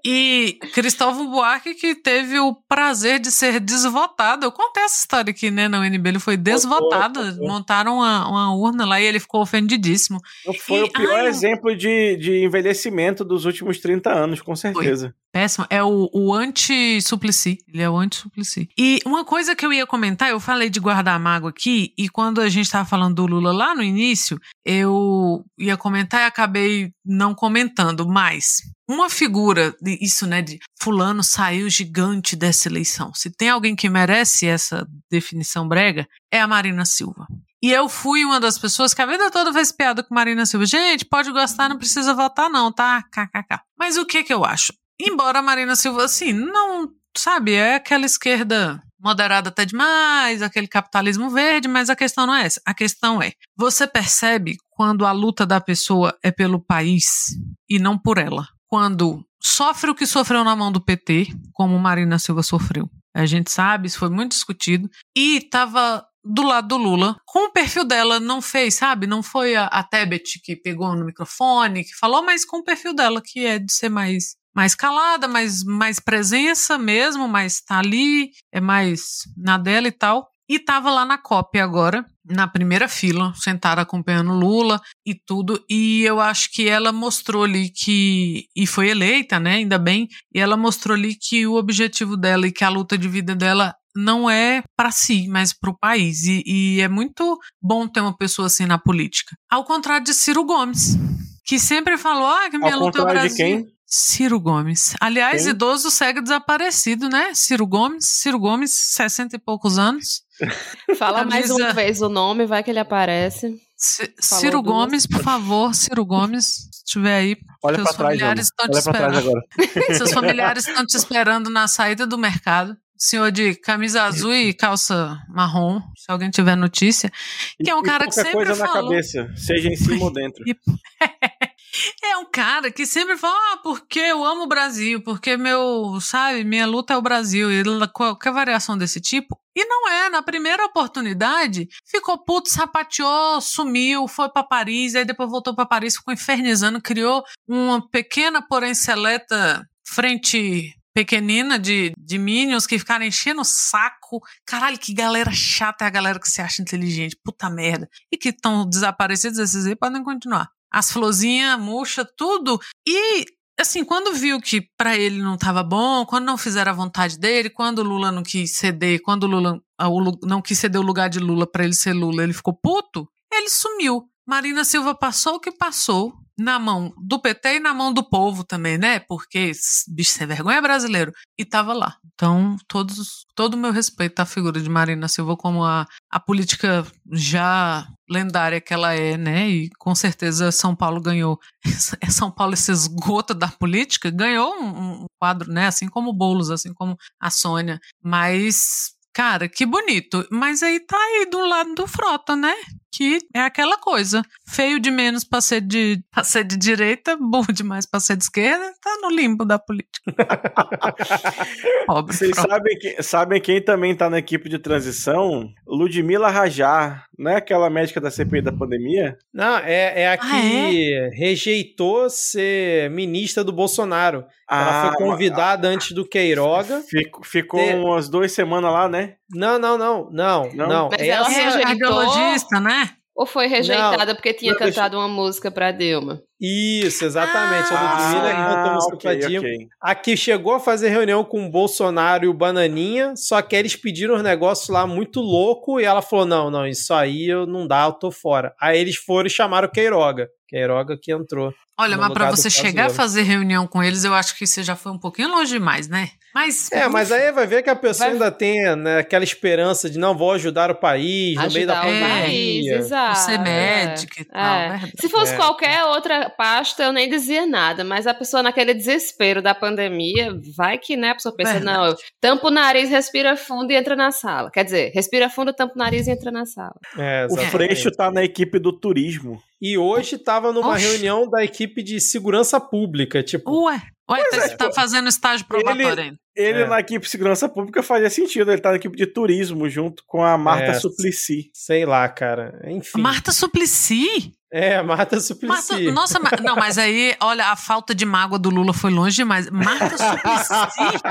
E Cristóvão Buarque que teve o prazer de ser desvotado. Eu contei essa história aqui, né, na UNB. Ele foi desvotado. Montaram uma, uma urna lá e ele ficou ofendidíssimo. Foi e, o pior ai, exemplo de, de envelhecimento dos últimos 30 anos, com certeza. Foi. Péssimo. É o, o anti-suplicy. Ele é o anti-suplicy. E uma coisa que eu ia comentar, eu falei de guardar mágoa aqui, e quando a gente estava falando do Lula lá no início, eu ia comentar e acabei não comentando, mas uma figura, isso, né, de fulano saiu gigante dessa eleição. Se tem alguém que merece essa definição brega, é a Marina Silva. E eu fui uma das pessoas que a vida toda fez piada com Marina Silva. Gente, pode gostar, não precisa votar não, tá? KKK. Mas o que que eu acho? Embora Marina Silva, assim, não, sabe, é aquela esquerda moderada até demais, aquele capitalismo verde, mas a questão não é essa. A questão é, você percebe quando a luta da pessoa é pelo país e não por ela. Quando sofre o que sofreu na mão do PT, como Marina Silva sofreu. A gente sabe, isso foi muito discutido. E estava do lado do Lula, com o perfil dela, não fez, sabe? Não foi a, a Tebet que pegou no microfone, que falou, mas com o perfil dela, que é de ser mais mais calada, mais, mais presença mesmo, mas tá ali, é mais na dela e tal. E tava lá na cópia agora, na primeira fila, sentada acompanhando Lula e tudo. E eu acho que ela mostrou ali que. E foi eleita, né? Ainda bem. E ela mostrou ali que o objetivo dela e que a luta de vida dela não é para si, mas para o país. E, e, é muito bom ter uma pessoa assim na política. Ao contrário de Ciro Gomes, que sempre falou ah, que minha Ao luta é o Brasil. De quem? Ciro Gomes. Aliás, quem? idoso segue desaparecido, né? Ciro Gomes. Ciro Gomes, 60 e poucos anos. Fala mais uma vez o nome, vai que ele aparece. C Ciro Gomes, por favor, Ciro Gomes, se estiver aí. Olha seus familiares estão te esperando. Seus familiares estão te esperando na saída do mercado senhor de camisa azul e calça marrom, se alguém tiver notícia, que é um cara que sempre coisa falou... na cabeça, seja em cima ou dentro. É um cara que sempre fala, ah, porque eu amo o Brasil, porque meu, sabe, minha luta é o Brasil, e qualquer variação desse tipo. E não é, na primeira oportunidade, ficou puto, sapateou, sumiu, foi para Paris, aí depois voltou para Paris, ficou infernizando, criou uma pequena, porém seleta frente pequenina de, de Minions que ficaram enchendo o saco. Caralho, que galera chata é a galera que se acha inteligente. Puta merda. E que estão desaparecidos, esses aí podem continuar. As florzinhas, murcha, tudo. E, assim, quando viu que para ele não tava bom, quando não fizeram a vontade dele, quando o Lula não quis ceder, quando o Lula o, não quis ceder o lugar de Lula para ele ser Lula, ele ficou puto, ele sumiu. Marina Silva passou o que passou, na mão do PT e na mão do povo também, né? Porque bicho sem vergonha é brasileiro. E tava lá. Então, todos, todo o meu respeito à figura de Marina Silva como a, a política já lendária que ela é, né? E com certeza São Paulo ganhou. É São Paulo, esse esgoto da política, ganhou um, um quadro, né? Assim como Boulos, assim como a Sônia. Mas Cara, que bonito. Mas aí tá aí do lado do Frota, né? Que é aquela coisa. Feio de menos pra ser de, pra ser de direita, bom demais pra ser de esquerda, tá no limbo da política. Pobre Vocês sabem, que, sabem quem também tá na equipe de transição? Ludmila Rajar, não é aquela médica da CPI da pandemia? Não, é, é a que ah, é? rejeitou ser ministra do Bolsonaro. Ah, ela foi convidada ah, antes do Queiroga. Ficou, ficou ter... umas duas semanas lá, né? Não, não, não, não, não. não. Mas ela é rejeitou... né? Ou foi rejeitada não, porque tinha cantado uma música pra Dilma? Isso, exatamente. Ah, a Ludmilla ah, cantou música okay, pra Dilma. Okay. Aqui chegou a fazer reunião com o Bolsonaro e o Bananinha, só que eles pediram os negócios lá muito louco e ela falou: não, não, isso aí eu não dá, eu tô fora. Aí eles foram e chamaram o Queiroga. Queiroga que entrou. Olha, mas para você chegar a fazer reunião com eles, eu acho que você já foi um pouquinho longe demais, né? Mas, é, mas aí vai ver que a pessoa vai... ainda tem né, aquela esperança de não vou ajudar o país ajudar no meio da pandemia. É, exato. Ser médico é, e tal. É. Se fosse é. qualquer outra pasta, eu nem dizia nada, mas a pessoa naquele desespero da pandemia, vai que, né, a pessoa pensa, Verdade. não, eu tampo o nariz, respira fundo e entra na sala. Quer dizer, respira fundo, tampa o nariz e entra na sala. É, o Freixo tá na equipe do turismo. E hoje estava numa Oxi. reunião da equipe de segurança pública, tipo. Ué, ué, tá, é, tá fazendo estágio probatório ainda. Ele é. na equipe de segurança pública fazia sentido, ele tá na equipe de turismo junto com a Marta é, Suplicy. Sei lá, cara. Enfim. Marta Suplicy? É, Marta Suplicy. Marta, nossa, não, mas aí, olha, a falta de mágoa do Lula foi longe demais. Marta Suplicy.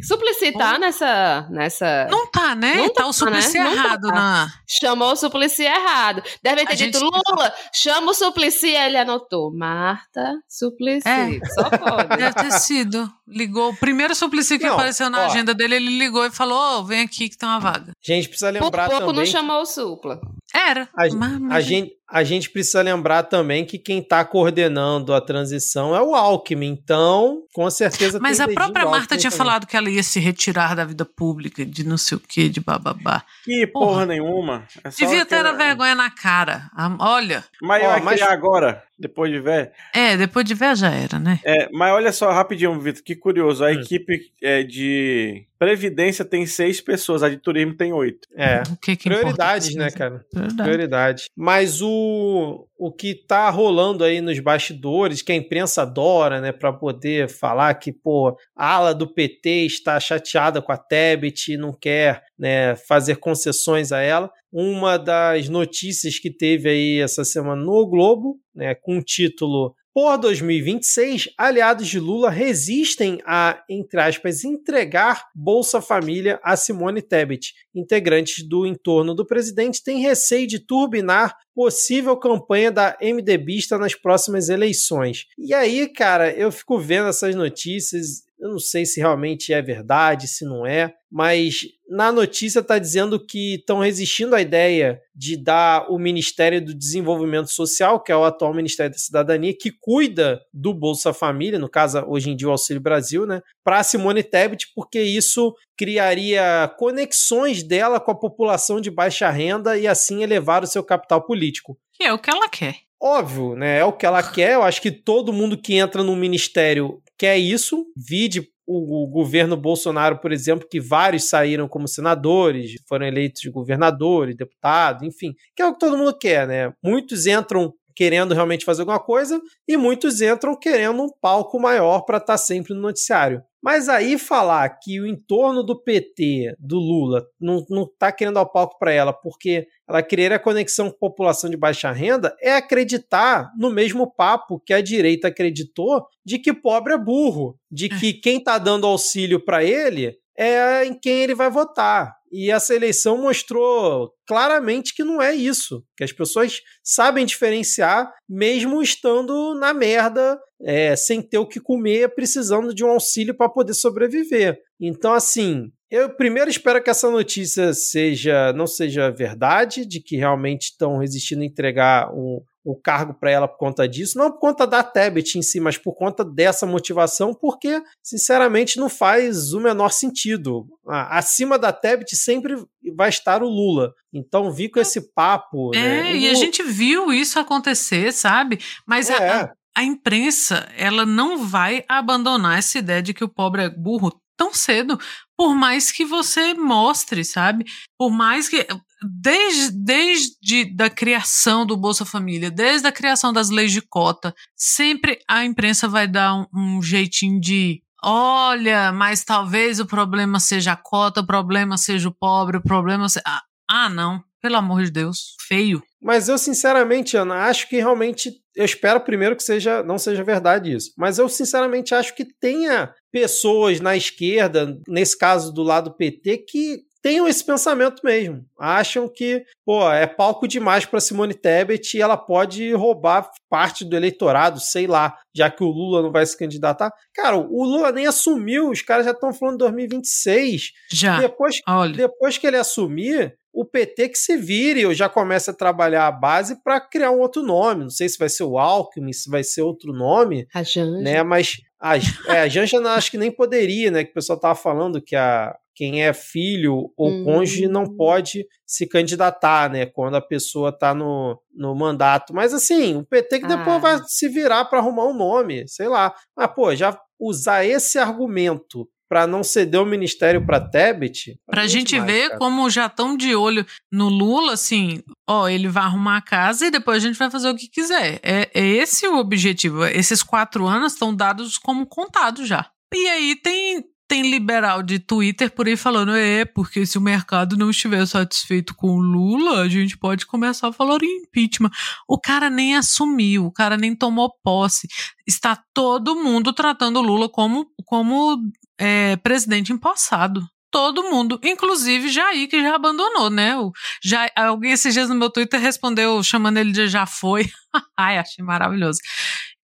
Suplicy tá nessa, nessa. Não tá, né? Não tá, tá o Suplicy né? errado tá. na. Chamou o Suplicy errado. Deve ter a dito, gente... Lula, chama o Suplicy. Aí ele anotou. Marta Suplicy. É. Só pode. Deve ter sido. Ligou. O primeiro Suplicy que não, apareceu na ó, agenda dele, ele ligou e falou: oh, vem aqui que tem uma vaga. A gente precisa lembrar. Por pouco também não chamou o Supla. Era. A, mas, mas... a gente, a gente precisa lembrar também que quem está coordenando a transição é o Alckmin. Então, com certeza. Mas a própria Marta tinha também. falado que ela ia se retirar da vida pública, de não sei o que, de bababá. Que porra, porra nenhuma. É devia ter a vergonha na cara. Olha. Mas Ó, agora, depois de ver. É, depois de ver já era, né? É, mas olha só, rapidinho, Vitor, que curioso. A hum. equipe é, de Previdência tem seis pessoas, a de turismo tem oito. É. O que que Prioridades, né, cara? Prioridade. Prioridade. Mas o, o que tá rolando aí nos bastidores, que a imprensa adora, né, para poder falar que, pô, a ala do PT está chateada com a Tebet e não quer, né, fazer concessões a ela. Uma das notícias que teve aí essa semana no Globo, né, com o título por 2026, aliados de Lula resistem a, entre aspas, entregar Bolsa Família a Simone Tebet. Integrantes do entorno do presidente têm receio de turbinar possível campanha da MDBista nas próximas eleições. E aí, cara, eu fico vendo essas notícias eu não sei se realmente é verdade, se não é, mas na notícia está dizendo que estão resistindo à ideia de dar o Ministério do Desenvolvimento Social, que é o atual Ministério da Cidadania, que cuida do Bolsa Família, no caso, hoje em dia o Auxílio Brasil, né, para Simone Tebet, porque isso criaria conexões dela com a população de baixa renda e assim elevar o seu capital político. Que é o que ela quer. Óbvio, né? É o que ela quer. Eu acho que todo mundo que entra no ministério quer isso. Vide o, o, governo Bolsonaro, por exemplo, que vários saíram como senadores, foram eleitos de governadores, deputados, enfim, que é o que todo mundo quer, né? Muitos entram querendo realmente fazer alguma coisa e muitos entram querendo um palco maior para estar tá sempre no noticiário. Mas aí falar que o entorno do PT, do Lula, não, não tá querendo dar o palco para ela porque ela querer a conexão com a população de baixa renda é acreditar no mesmo papo que a direita acreditou de que pobre é burro, de é. que quem tá dando auxílio para ele é em quem ele vai votar. E essa eleição mostrou claramente que não é isso, que as pessoas sabem diferenciar, mesmo estando na merda, é, sem ter o que comer, precisando de um auxílio para poder sobreviver. Então, assim, eu primeiro espero que essa notícia seja não seja verdade, de que realmente estão resistindo a entregar um, o cargo para ela por conta disso, não por conta da Tebet em si, mas por conta dessa motivação, porque, sinceramente, não faz o menor sentido. Ah, acima da Tebet sempre vai estar o Lula. Então, vi com esse papo. É, né? e a gente viu isso acontecer, sabe? Mas é. a, a imprensa, ela não vai abandonar essa ideia de que o pobre é burro tão cedo, por mais que você mostre, sabe? Por mais que desde, desde da criação do Bolsa Família, desde a criação das leis de cota, sempre a imprensa vai dar um, um jeitinho de olha, mas talvez o problema seja a cota, o problema seja o pobre, o problema seja... Ah, ah, não, pelo amor de Deus, feio. Mas eu, sinceramente, Ana, acho que realmente. Eu espero primeiro que seja, não seja verdade isso. Mas eu, sinceramente, acho que tenha pessoas na esquerda, nesse caso do lado PT, que tenham esse pensamento mesmo. Acham que, pô, é palco demais para Simone Tebet e ela pode roubar parte do eleitorado, sei lá, já que o Lula não vai se candidatar. Cara, o Lula nem assumiu, os caras já estão falando de 2026. Já. Depois, Olha. depois que ele assumir, o PT que se vire ou já começa a trabalhar a base para criar um outro nome. Não sei se vai ser o Alckmin, se vai ser outro nome. A Janja. Né, mas a, é, a Janja acho que nem poderia, né? Que o pessoal tava falando que a, quem é filho ou hum. cônjuge não pode se candidatar, né? Quando a pessoa está no, no mandato. Mas assim, o PT que depois ah. vai se virar para arrumar um nome, sei lá. Mas, pô, já usar esse argumento para não ceder o ministério para Tebet. Para a gente ver cara. como já estão de olho no Lula, assim, ó, ele vai arrumar a casa e depois a gente vai fazer o que quiser. É, é esse o objetivo. Esses quatro anos estão dados como contados já. E aí tem tem liberal de Twitter por aí falando, é, porque se o mercado não estiver satisfeito com o Lula, a gente pode começar a falar em impeachment. O cara nem assumiu, o cara nem tomou posse. Está todo mundo tratando o Lula como, como é, presidente empossado. Todo mundo, inclusive Jair, que já abandonou, né? O, já, alguém esses dias no meu Twitter respondeu chamando ele de já foi. Ai, achei maravilhoso.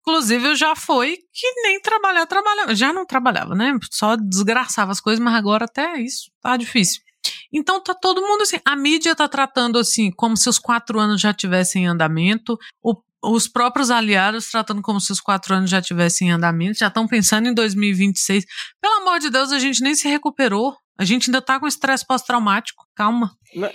Inclusive, eu já foi que nem trabalhar, trabalhava. Já não trabalhava, né? Só desgraçava as coisas, mas agora até isso tá difícil. Então tá todo mundo assim. A mídia tá tratando assim, como se os quatro anos já tivessem em andamento. O, os próprios aliados tratando como se os quatro anos já tivessem em andamento. Já estão pensando em 2026. Pelo amor de Deus, a gente nem se recuperou. A gente ainda tá com estresse pós-traumático. Calma.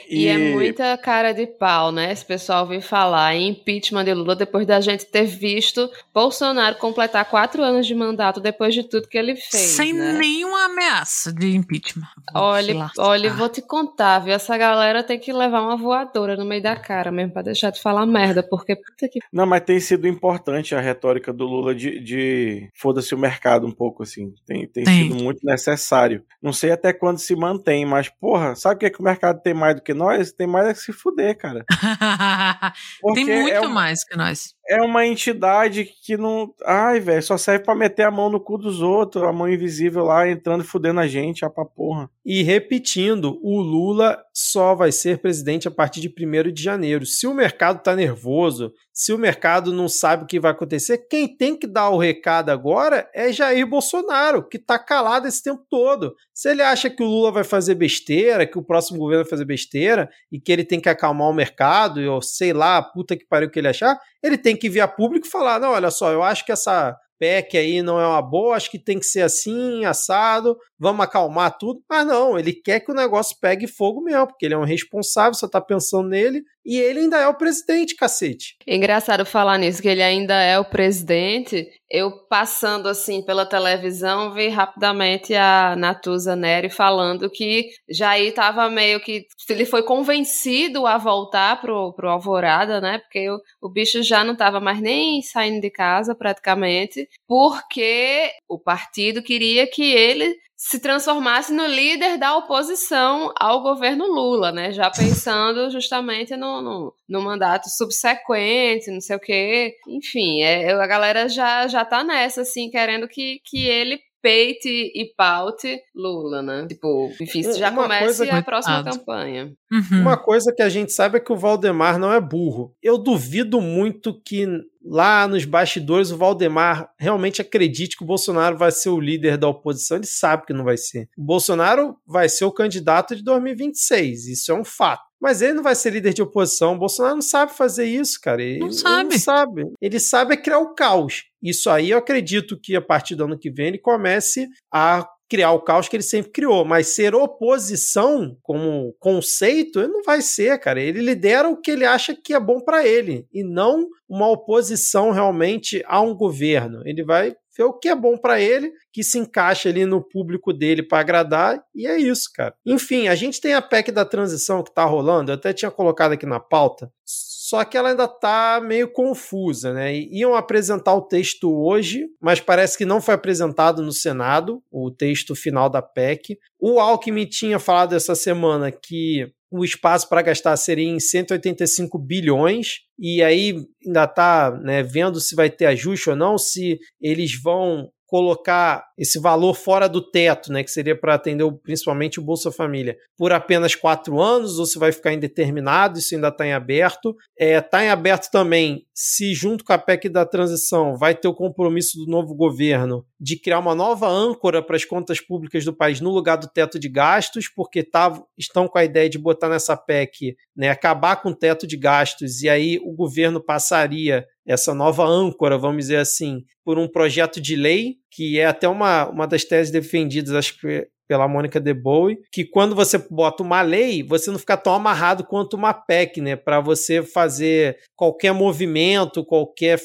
E... e... é muita cara de pau, né? Esse pessoal vem falar em impeachment de Lula depois da gente ter visto Bolsonaro completar quatro anos de mandato depois de tudo que ele fez. Sem né? nenhuma ameaça de impeachment. Olha, olha, vou te contar, viu? Essa galera tem que levar uma voadora no meio da cara mesmo pra deixar de falar merda, porque puta que. Não, mas tem sido importante a retórica do Lula de, de... foda-se o mercado um pouco, assim. Tem, tem, tem, sido muito necessário. Não sei até quando se mantém, mas, porra, sabe o que, é que o mercado tem mais do que nós? Tem mais é que se fuder, cara. tem muito é mais que nós é uma entidade que não. Ai, velho, só serve para meter a mão no cu dos outros, a mão invisível lá entrando e fudendo a gente, a pra porra. E repetindo, o Lula só vai ser presidente a partir de 1 de janeiro. Se o mercado tá nervoso, se o mercado não sabe o que vai acontecer, quem tem que dar o recado agora é Jair Bolsonaro, que tá calado esse tempo todo. Se ele acha que o Lula vai fazer besteira, que o próximo governo vai fazer besteira e que ele tem que acalmar o mercado, ou sei lá, puta que pariu que ele achar, ele tem que vir a público e falar: não, olha só, eu acho que essa PEC aí não é uma boa, acho que tem que ser assim, assado, vamos acalmar tudo. Mas não, ele quer que o negócio pegue fogo mesmo, porque ele é um responsável, você tá pensando nele, e ele ainda é o presidente, cacete. engraçado falar nisso, que ele ainda é o presidente. Eu passando assim pela televisão, vi rapidamente a Natuza Neri falando que Jair tava meio que. Ele foi convencido a voltar pro, pro Alvorada, né? Porque o, o bicho já não tava mais nem saindo de casa praticamente, porque o partido queria que ele se transformasse no líder da oposição ao governo Lula, né? Já pensando justamente no, no, no mandato subsequente, não sei o quê. Enfim, é, a galera já, já tá nessa, assim, querendo que, que ele peite e paute Lula, né? Tipo, enfim, já comece a próxima campanha. Uhum. Uma coisa que a gente sabe é que o Valdemar não é burro. Eu duvido muito que lá nos bastidores o Valdemar realmente acredite que o Bolsonaro vai ser o líder da oposição. Ele sabe que não vai ser. O Bolsonaro vai ser o candidato de 2026. Isso é um fato. Mas ele não vai ser líder de oposição. O Bolsonaro não sabe fazer isso, cara. Ele não sabe. Ele não sabe. Ele sabe é criar o caos. Isso aí eu acredito que a partir do ano que vem ele comece a criar o caos que ele sempre criou, mas ser oposição como conceito, ele não vai ser, cara. Ele lidera o que ele acha que é bom para ele e não uma oposição realmente a um governo. Ele vai o que é bom para ele, que se encaixa ali no público dele para agradar, e é isso, cara. Enfim, a gente tem a PEC da transição que tá rolando, eu até tinha colocado aqui na pauta só que ela ainda está meio confusa, né? Iam apresentar o texto hoje, mas parece que não foi apresentado no Senado, o texto final da PEC. O Alckmin tinha falado essa semana que o espaço para gastar seria em 185 bilhões, e aí ainda está né, vendo se vai ter ajuste ou não, se eles vão colocar esse valor fora do teto, né, que seria para atender principalmente o Bolsa Família, por apenas quatro anos, ou se vai ficar indeterminado, isso ainda está em aberto. Está é, tá em aberto também se, junto com a PEC da transição, vai ter o compromisso do novo governo de criar uma nova âncora para as contas públicas do país no lugar do teto de gastos, porque tá, estão com a ideia de botar nessa PEC, né, acabar com o teto de gastos, e aí o governo passaria essa nova âncora, vamos dizer assim, por um projeto de lei, que é até uma, uma das teses defendidas, acho que pela Mônica De Bowie, que quando você bota uma lei, você não fica tão amarrado quanto uma PEC, né? Para você fazer qualquer movimento, qualquer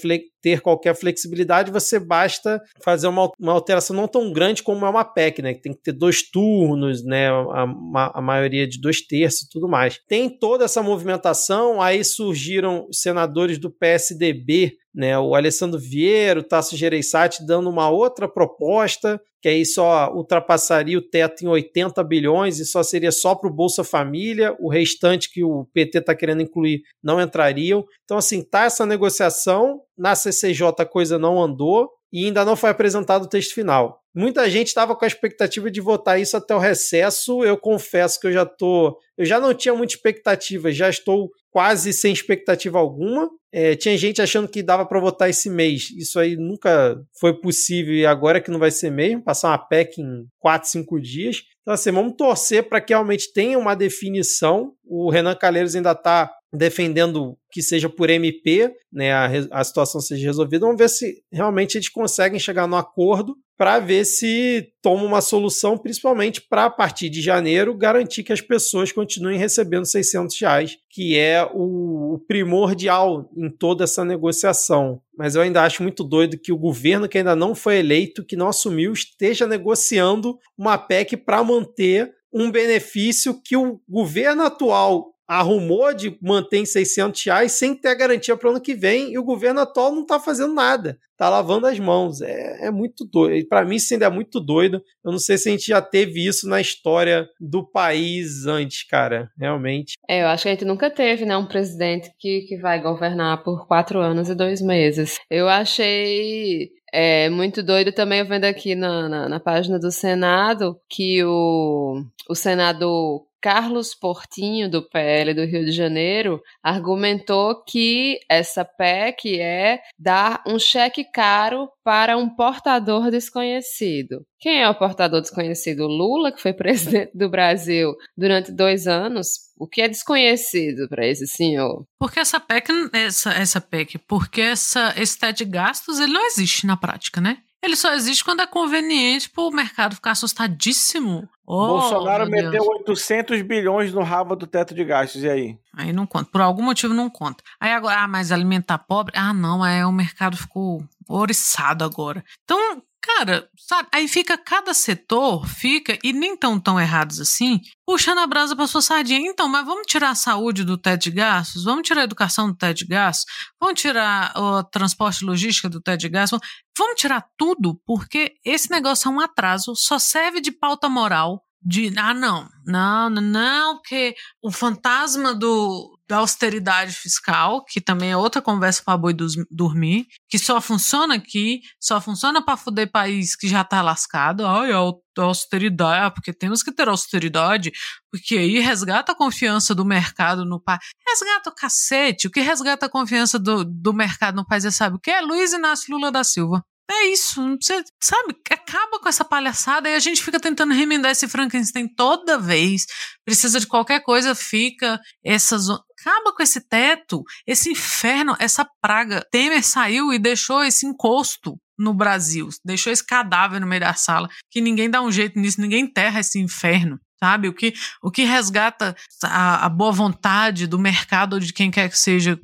ter qualquer flexibilidade, você basta fazer uma, uma alteração não tão grande como é uma PEC, né? Que tem que ter dois turnos, né? A, a, a maioria de dois terços e tudo mais. Tem toda essa movimentação, aí surgiram senadores do PSDB né, o Alessandro Vieira, o Tasso Gereissati dando uma outra proposta, que aí só ultrapassaria o teto em 80 bilhões e só seria só para o Bolsa Família, o restante que o PT está querendo incluir não entrariam. Então, assim, tá essa negociação, na CCJ a coisa não andou e ainda não foi apresentado o texto final. Muita gente estava com a expectativa de votar isso até o recesso. Eu confesso que eu já tô, eu já não tinha muita expectativa, já estou quase sem expectativa alguma. É, tinha gente achando que dava para votar esse mês. Isso aí nunca foi possível e agora que não vai ser mesmo. Passar uma PEC em 4, 5 dias. Então, assim, vamos torcer para que realmente tenha uma definição. O Renan Calheiros ainda está defendendo que seja por MP, né, a, a situação seja resolvida. Vamos ver se realmente eles conseguem chegar no acordo para ver se toma uma solução, principalmente para a partir de janeiro garantir que as pessoas continuem recebendo 600 reais, que é o, o primordial em toda essa negociação. Mas eu ainda acho muito doido que o governo que ainda não foi eleito, que não assumiu, esteja negociando uma PEC para manter um benefício que o governo atual arrumou de manter em 600 reais sem ter garantia para o ano que vem e o governo atual não está fazendo nada, está lavando as mãos. É, é muito doido. Para mim, isso ainda é muito doido. Eu não sei se a gente já teve isso na história do país antes, cara, realmente. É, eu acho que a gente nunca teve, né, um presidente que, que vai governar por quatro anos e dois meses. Eu achei é muito doido também vendo aqui na, na, na, página do Senado que o, o senador Carlos Portinho, do PL do Rio de Janeiro, argumentou que essa PEC é dar um cheque caro para um portador desconhecido. Quem é o portador desconhecido? Lula, que foi presidente do Brasil durante dois anos. O que é desconhecido para esse senhor? Porque essa PEC, essa, essa PEC, porque essa, esse teto de gastos ele não existe na prática, né? Ele só existe quando é conveniente para o mercado ficar assustadíssimo. Oh, Bolsonaro meteu Deus. 800 bilhões no rabo do teto de gastos, e aí? Aí não conta. Por algum motivo não conta. Aí agora, ah, mas alimentar pobre? Ah, não, é o mercado ficou oriçado agora. Então, Cara, sabe, aí fica cada setor, fica, e nem tão tão errados assim, puxando a brasa para sua sardinha. Então, mas vamos tirar a saúde do teto de gastos? Vamos tirar a educação do teto de gastos? Vamos tirar o transporte e logística do teto de gastos? Vamos tirar tudo, porque esse negócio é um atraso, só serve de pauta moral de ah não, não, não, não, porque o fantasma do da austeridade fiscal, que também é outra conversa para boi dos, dormir, que só funciona aqui, só funciona para fuder país que já está lascado. Ai, a austeridade, porque temos que ter austeridade, porque aí resgata a confiança do mercado no país. Resgata o cacete. O que resgata a confiança do, do mercado no país é sabe o que? É Luiz Inácio Lula da Silva. É isso. Você, sabe, acaba com essa palhaçada e a gente fica tentando remendar esse Frankenstein toda vez. Precisa de qualquer coisa, fica essas. Acaba com esse teto, esse inferno, essa praga. Temer saiu e deixou esse encosto no Brasil. Deixou esse cadáver no meio da sala. Que ninguém dá um jeito nisso, ninguém enterra esse inferno sabe? O que, o que resgata a, a, boa vontade do mercado ou de quem quer que seja,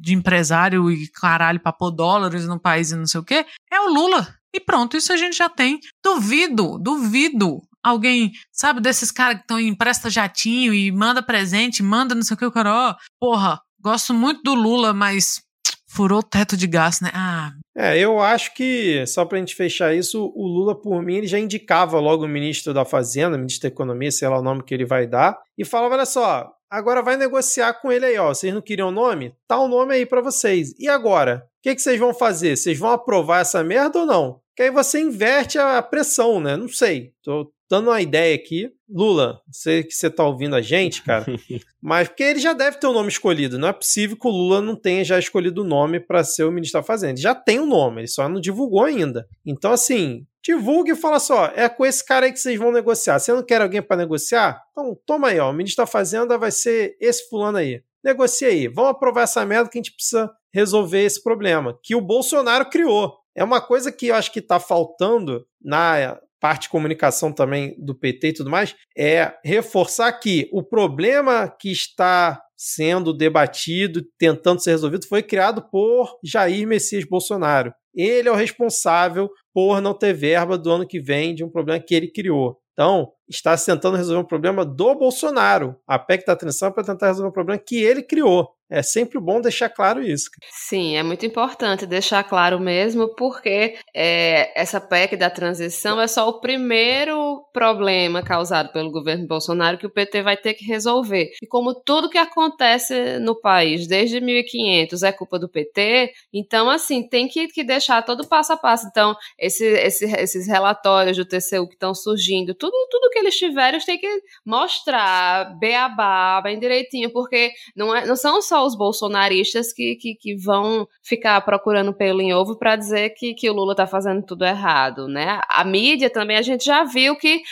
de empresário e caralho, pôr dólares no país e não sei o quê, é o Lula. E pronto, isso a gente já tem. Duvido, duvido alguém, sabe, desses caras que estão em empresta jatinho e manda presente, manda não sei o que, o cara, ó, porra, gosto muito do Lula, mas furou o teto de gás, né? Ah. É, eu acho que, só pra gente fechar isso, o Lula, por mim, ele já indicava logo o ministro da Fazenda, ministro da Economia, sei lá o nome que ele vai dar, e falava: olha só, agora vai negociar com ele aí, ó. Vocês não queriam nome? Tá o um nome aí para vocês. E agora? O que, que vocês vão fazer? Vocês vão aprovar essa merda ou não? Que aí você inverte a pressão, né? Não sei. Tô, dando uma ideia aqui. Lula, sei que você tá ouvindo a gente, cara, mas porque ele já deve ter o um nome escolhido. Não é possível que o Lula não tenha já escolhido o nome para ser o ministro da Fazenda. Ele já tem o um nome, ele só não divulgou ainda. Então, assim, divulgue e fala só: é com esse cara aí que vocês vão negociar. Você não quer alguém para negociar? Então, toma aí, ó. O ministro da Fazenda vai ser esse fulano aí. Negocia aí. Vamos aprovar essa merda que a gente precisa resolver esse problema que o Bolsonaro criou. É uma coisa que eu acho que está faltando na parte de comunicação também do PT e tudo mais, é reforçar que o problema que está sendo debatido, tentando ser resolvido, foi criado por Jair Messias Bolsonaro. Ele é o responsável por não ter verba do ano que vem de um problema que ele criou. Então, está tentando resolver um problema do Bolsonaro. A PEC da transição é para tentar resolver um problema que ele criou. É sempre bom deixar claro isso. Sim, é muito importante deixar claro mesmo, porque é, essa PEC da transição é só o primeiro problema causado pelo governo Bolsonaro que o PT vai ter que resolver. E como tudo que acontece no país desde 1500 é culpa do PT, então, assim, tem que, que deixar todo passo a passo. Então, esse, esse, esses relatórios do TCU que estão surgindo, tudo, tudo que eles tiverem, eles têm que mostrar, beabá, bem direitinho, porque não, é, não são só os bolsonaristas que, que, que vão ficar procurando pelo em ovo para dizer que, que o Lula está fazendo tudo errado, né? A mídia também, a gente já viu que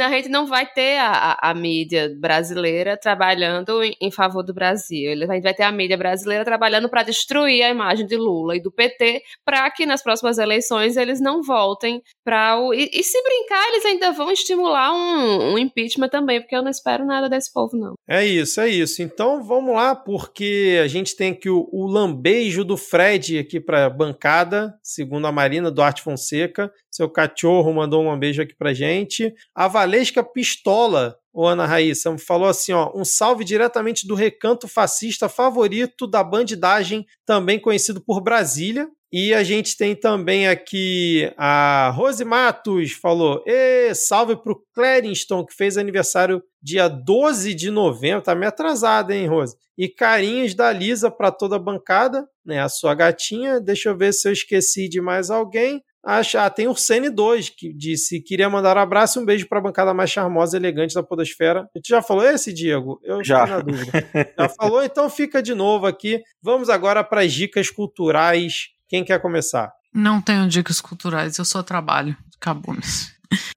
a gente não vai ter a, a, a mídia brasileira trabalhando em, em, favor do Brasil. A gente vai ter a mídia brasileira trabalhando para destruir a imagem de Lula e do PT para que nas próximas eleições eles não voltem para o. E, e, se brincar, eles ainda vão estimular um, um impeachment também, porque eu não espero nada desse povo, não. É isso, é isso. Então vamos lá, porque a gente tem aqui o, o lambejo do Fred aqui para bancada, segundo a Marina Duarte Fonseca. Seu cachorro mandou um beijo aqui para gente. A Valesca Pistola o Ana Raíssa, falou assim, ó, um salve diretamente do recanto fascista favorito da bandidagem, também conhecido por Brasília. E a gente tem também aqui a Rose Matos, falou, e salve pro Clarinston, que fez aniversário dia 12 de novembro, tá meio atrasada, hein, Rose? E carinhos da Lisa para toda a bancada, né, a sua gatinha. Deixa eu ver se eu esqueci de mais alguém. Ah, tem o Sene 2, que disse queria mandar um abraço e um beijo para a bancada mais charmosa e elegante da Podosfera. A gente já falou esse, Diego? Eu já. na dúvida. já falou? Então fica de novo aqui. Vamos agora para as dicas culturais. Quem quer começar? Não tenho dicas culturais, eu só trabalho. Acabou.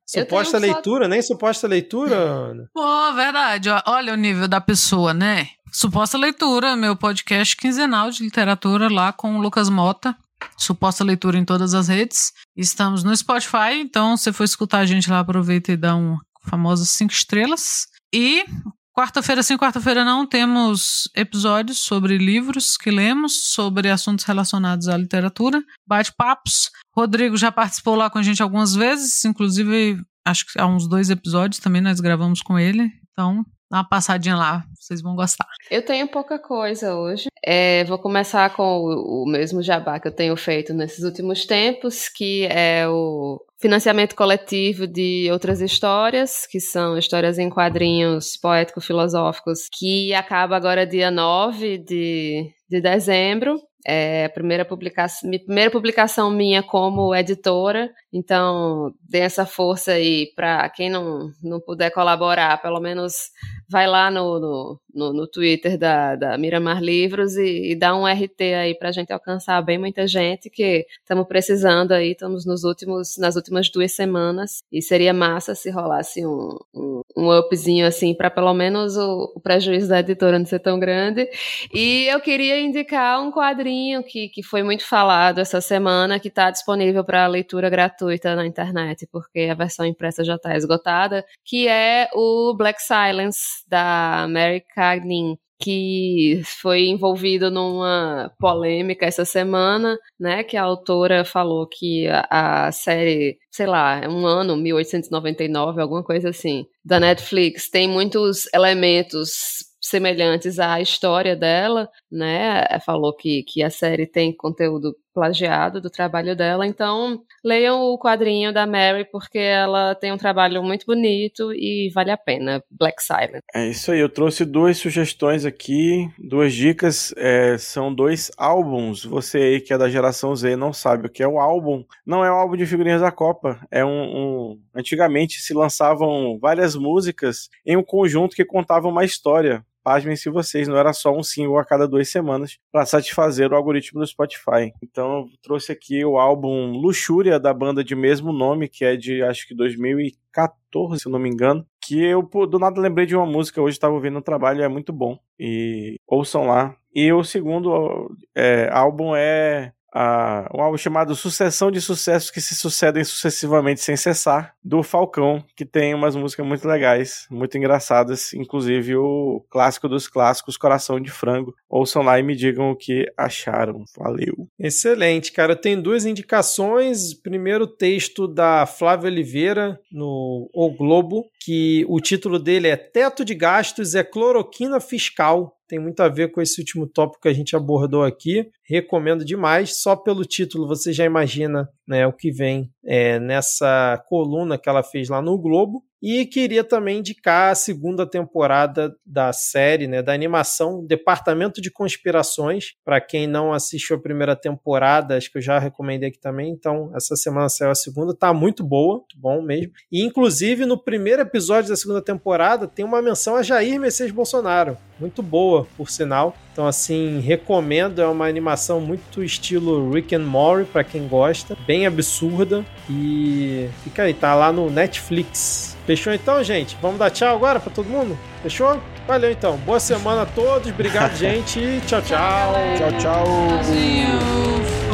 Suposta leitura? Só... Nem suposta leitura, Ana? Pô, verdade. Olha o nível da pessoa, né? Suposta leitura, meu podcast quinzenal de literatura lá com o Lucas Mota suposta leitura em todas as redes. Estamos no Spotify, então se for escutar a gente lá, aproveita e dá um famoso cinco estrelas. E quarta-feira sim, quarta-feira não, temos episódios sobre livros que lemos, sobre assuntos relacionados à literatura, bate-papos. Rodrigo já participou lá com a gente algumas vezes, inclusive acho que há uns dois episódios também nós gravamos com ele. Então, Dá uma passadinha lá, vocês vão gostar. Eu tenho pouca coisa hoje. É, vou começar com o, o mesmo jabá que eu tenho feito nesses últimos tempos, que é o financiamento coletivo de outras histórias, que são histórias em quadrinhos poético-filosóficos, que acaba agora dia 9 de, de dezembro. É a primeira publicação, primeira publicação minha como editora, então dê essa força aí para quem não, não puder colaborar, pelo menos vai lá no, no, no, no Twitter da, da Miramar Livros e, e, dá um RT aí pra gente alcançar bem muita gente, que estamos precisando aí, estamos nos últimos, nas últimas duas semanas, e seria massa se rolasse um, um, um upzinho assim, para pelo menos o, o, prejuízo da editora não ser tão grande. E eu queria indicar um quadrinho que, que foi muito falado essa semana, que está disponível para leitura gratuita na internet, porque a versão impressa já está esgotada, que é o Black Silence, da Mary Cagnin, que foi envolvido numa polêmica essa semana, né? Que a autora falou que a, a série, sei lá, é um ano, 1899, alguma coisa assim, da Netflix, tem muitos elementos semelhantes à história dela, né? Falou que, que a série tem conteúdo plagiado do trabalho dela. Então, leiam o quadrinho da Mary, porque ela tem um trabalho muito bonito e vale a pena. Black Silent. É isso aí, eu trouxe duas sugestões aqui, duas dicas. É, são dois álbuns. Você aí que é da geração Z não sabe o que é o álbum. Não é o álbum de figurinhas da Copa. É um. um... Antigamente se lançavam várias músicas em um conjunto que contava uma história pasmem-se vocês, não era só um single a cada duas semanas para satisfazer o algoritmo do Spotify. Então eu trouxe aqui o álbum Luxúria da banda de mesmo nome, que é de acho que 2014, se eu não me engano. Que eu do nada lembrei de uma música, hoje estava ouvindo no trabalho, é muito bom. E ouçam lá. E o segundo é, álbum é a, um álbum chamado Sucessão de Sucessos que se sucedem sucessivamente sem cessar, do Falcão, que tem umas músicas muito legais, muito engraçadas, inclusive o clássico dos clássicos, Coração de Frango. Ouçam lá e me digam o que acharam. Valeu. Excelente, cara. Tem duas indicações. Primeiro texto da Flávia Oliveira no O Globo, que o título dele é Teto de Gastos é Cloroquina Fiscal tem muito a ver com esse último tópico que a gente abordou aqui. Recomendo demais. Só pelo título você já imagina né, o que vem é, nessa coluna que ela fez lá no Globo. E queria também indicar a segunda temporada da série, né, da animação Departamento de Conspirações. Para quem não assistiu a primeira temporada, acho que eu já recomendei aqui também. Então, essa semana saiu a segunda, tá muito boa, muito bom mesmo. E inclusive no primeiro episódio da segunda temporada tem uma menção a Jair Messias Bolsonaro, muito boa, por sinal. Então, assim, recomendo. É uma animação muito estilo Rick and Morty, para quem gosta. Bem absurda. E fica aí, tá lá no Netflix. Fechou então, gente? Vamos dar tchau agora para todo mundo? Fechou? Valeu então. Boa semana a todos. Obrigado, gente. Tchau, tchau. Tchau, tchau. tchau.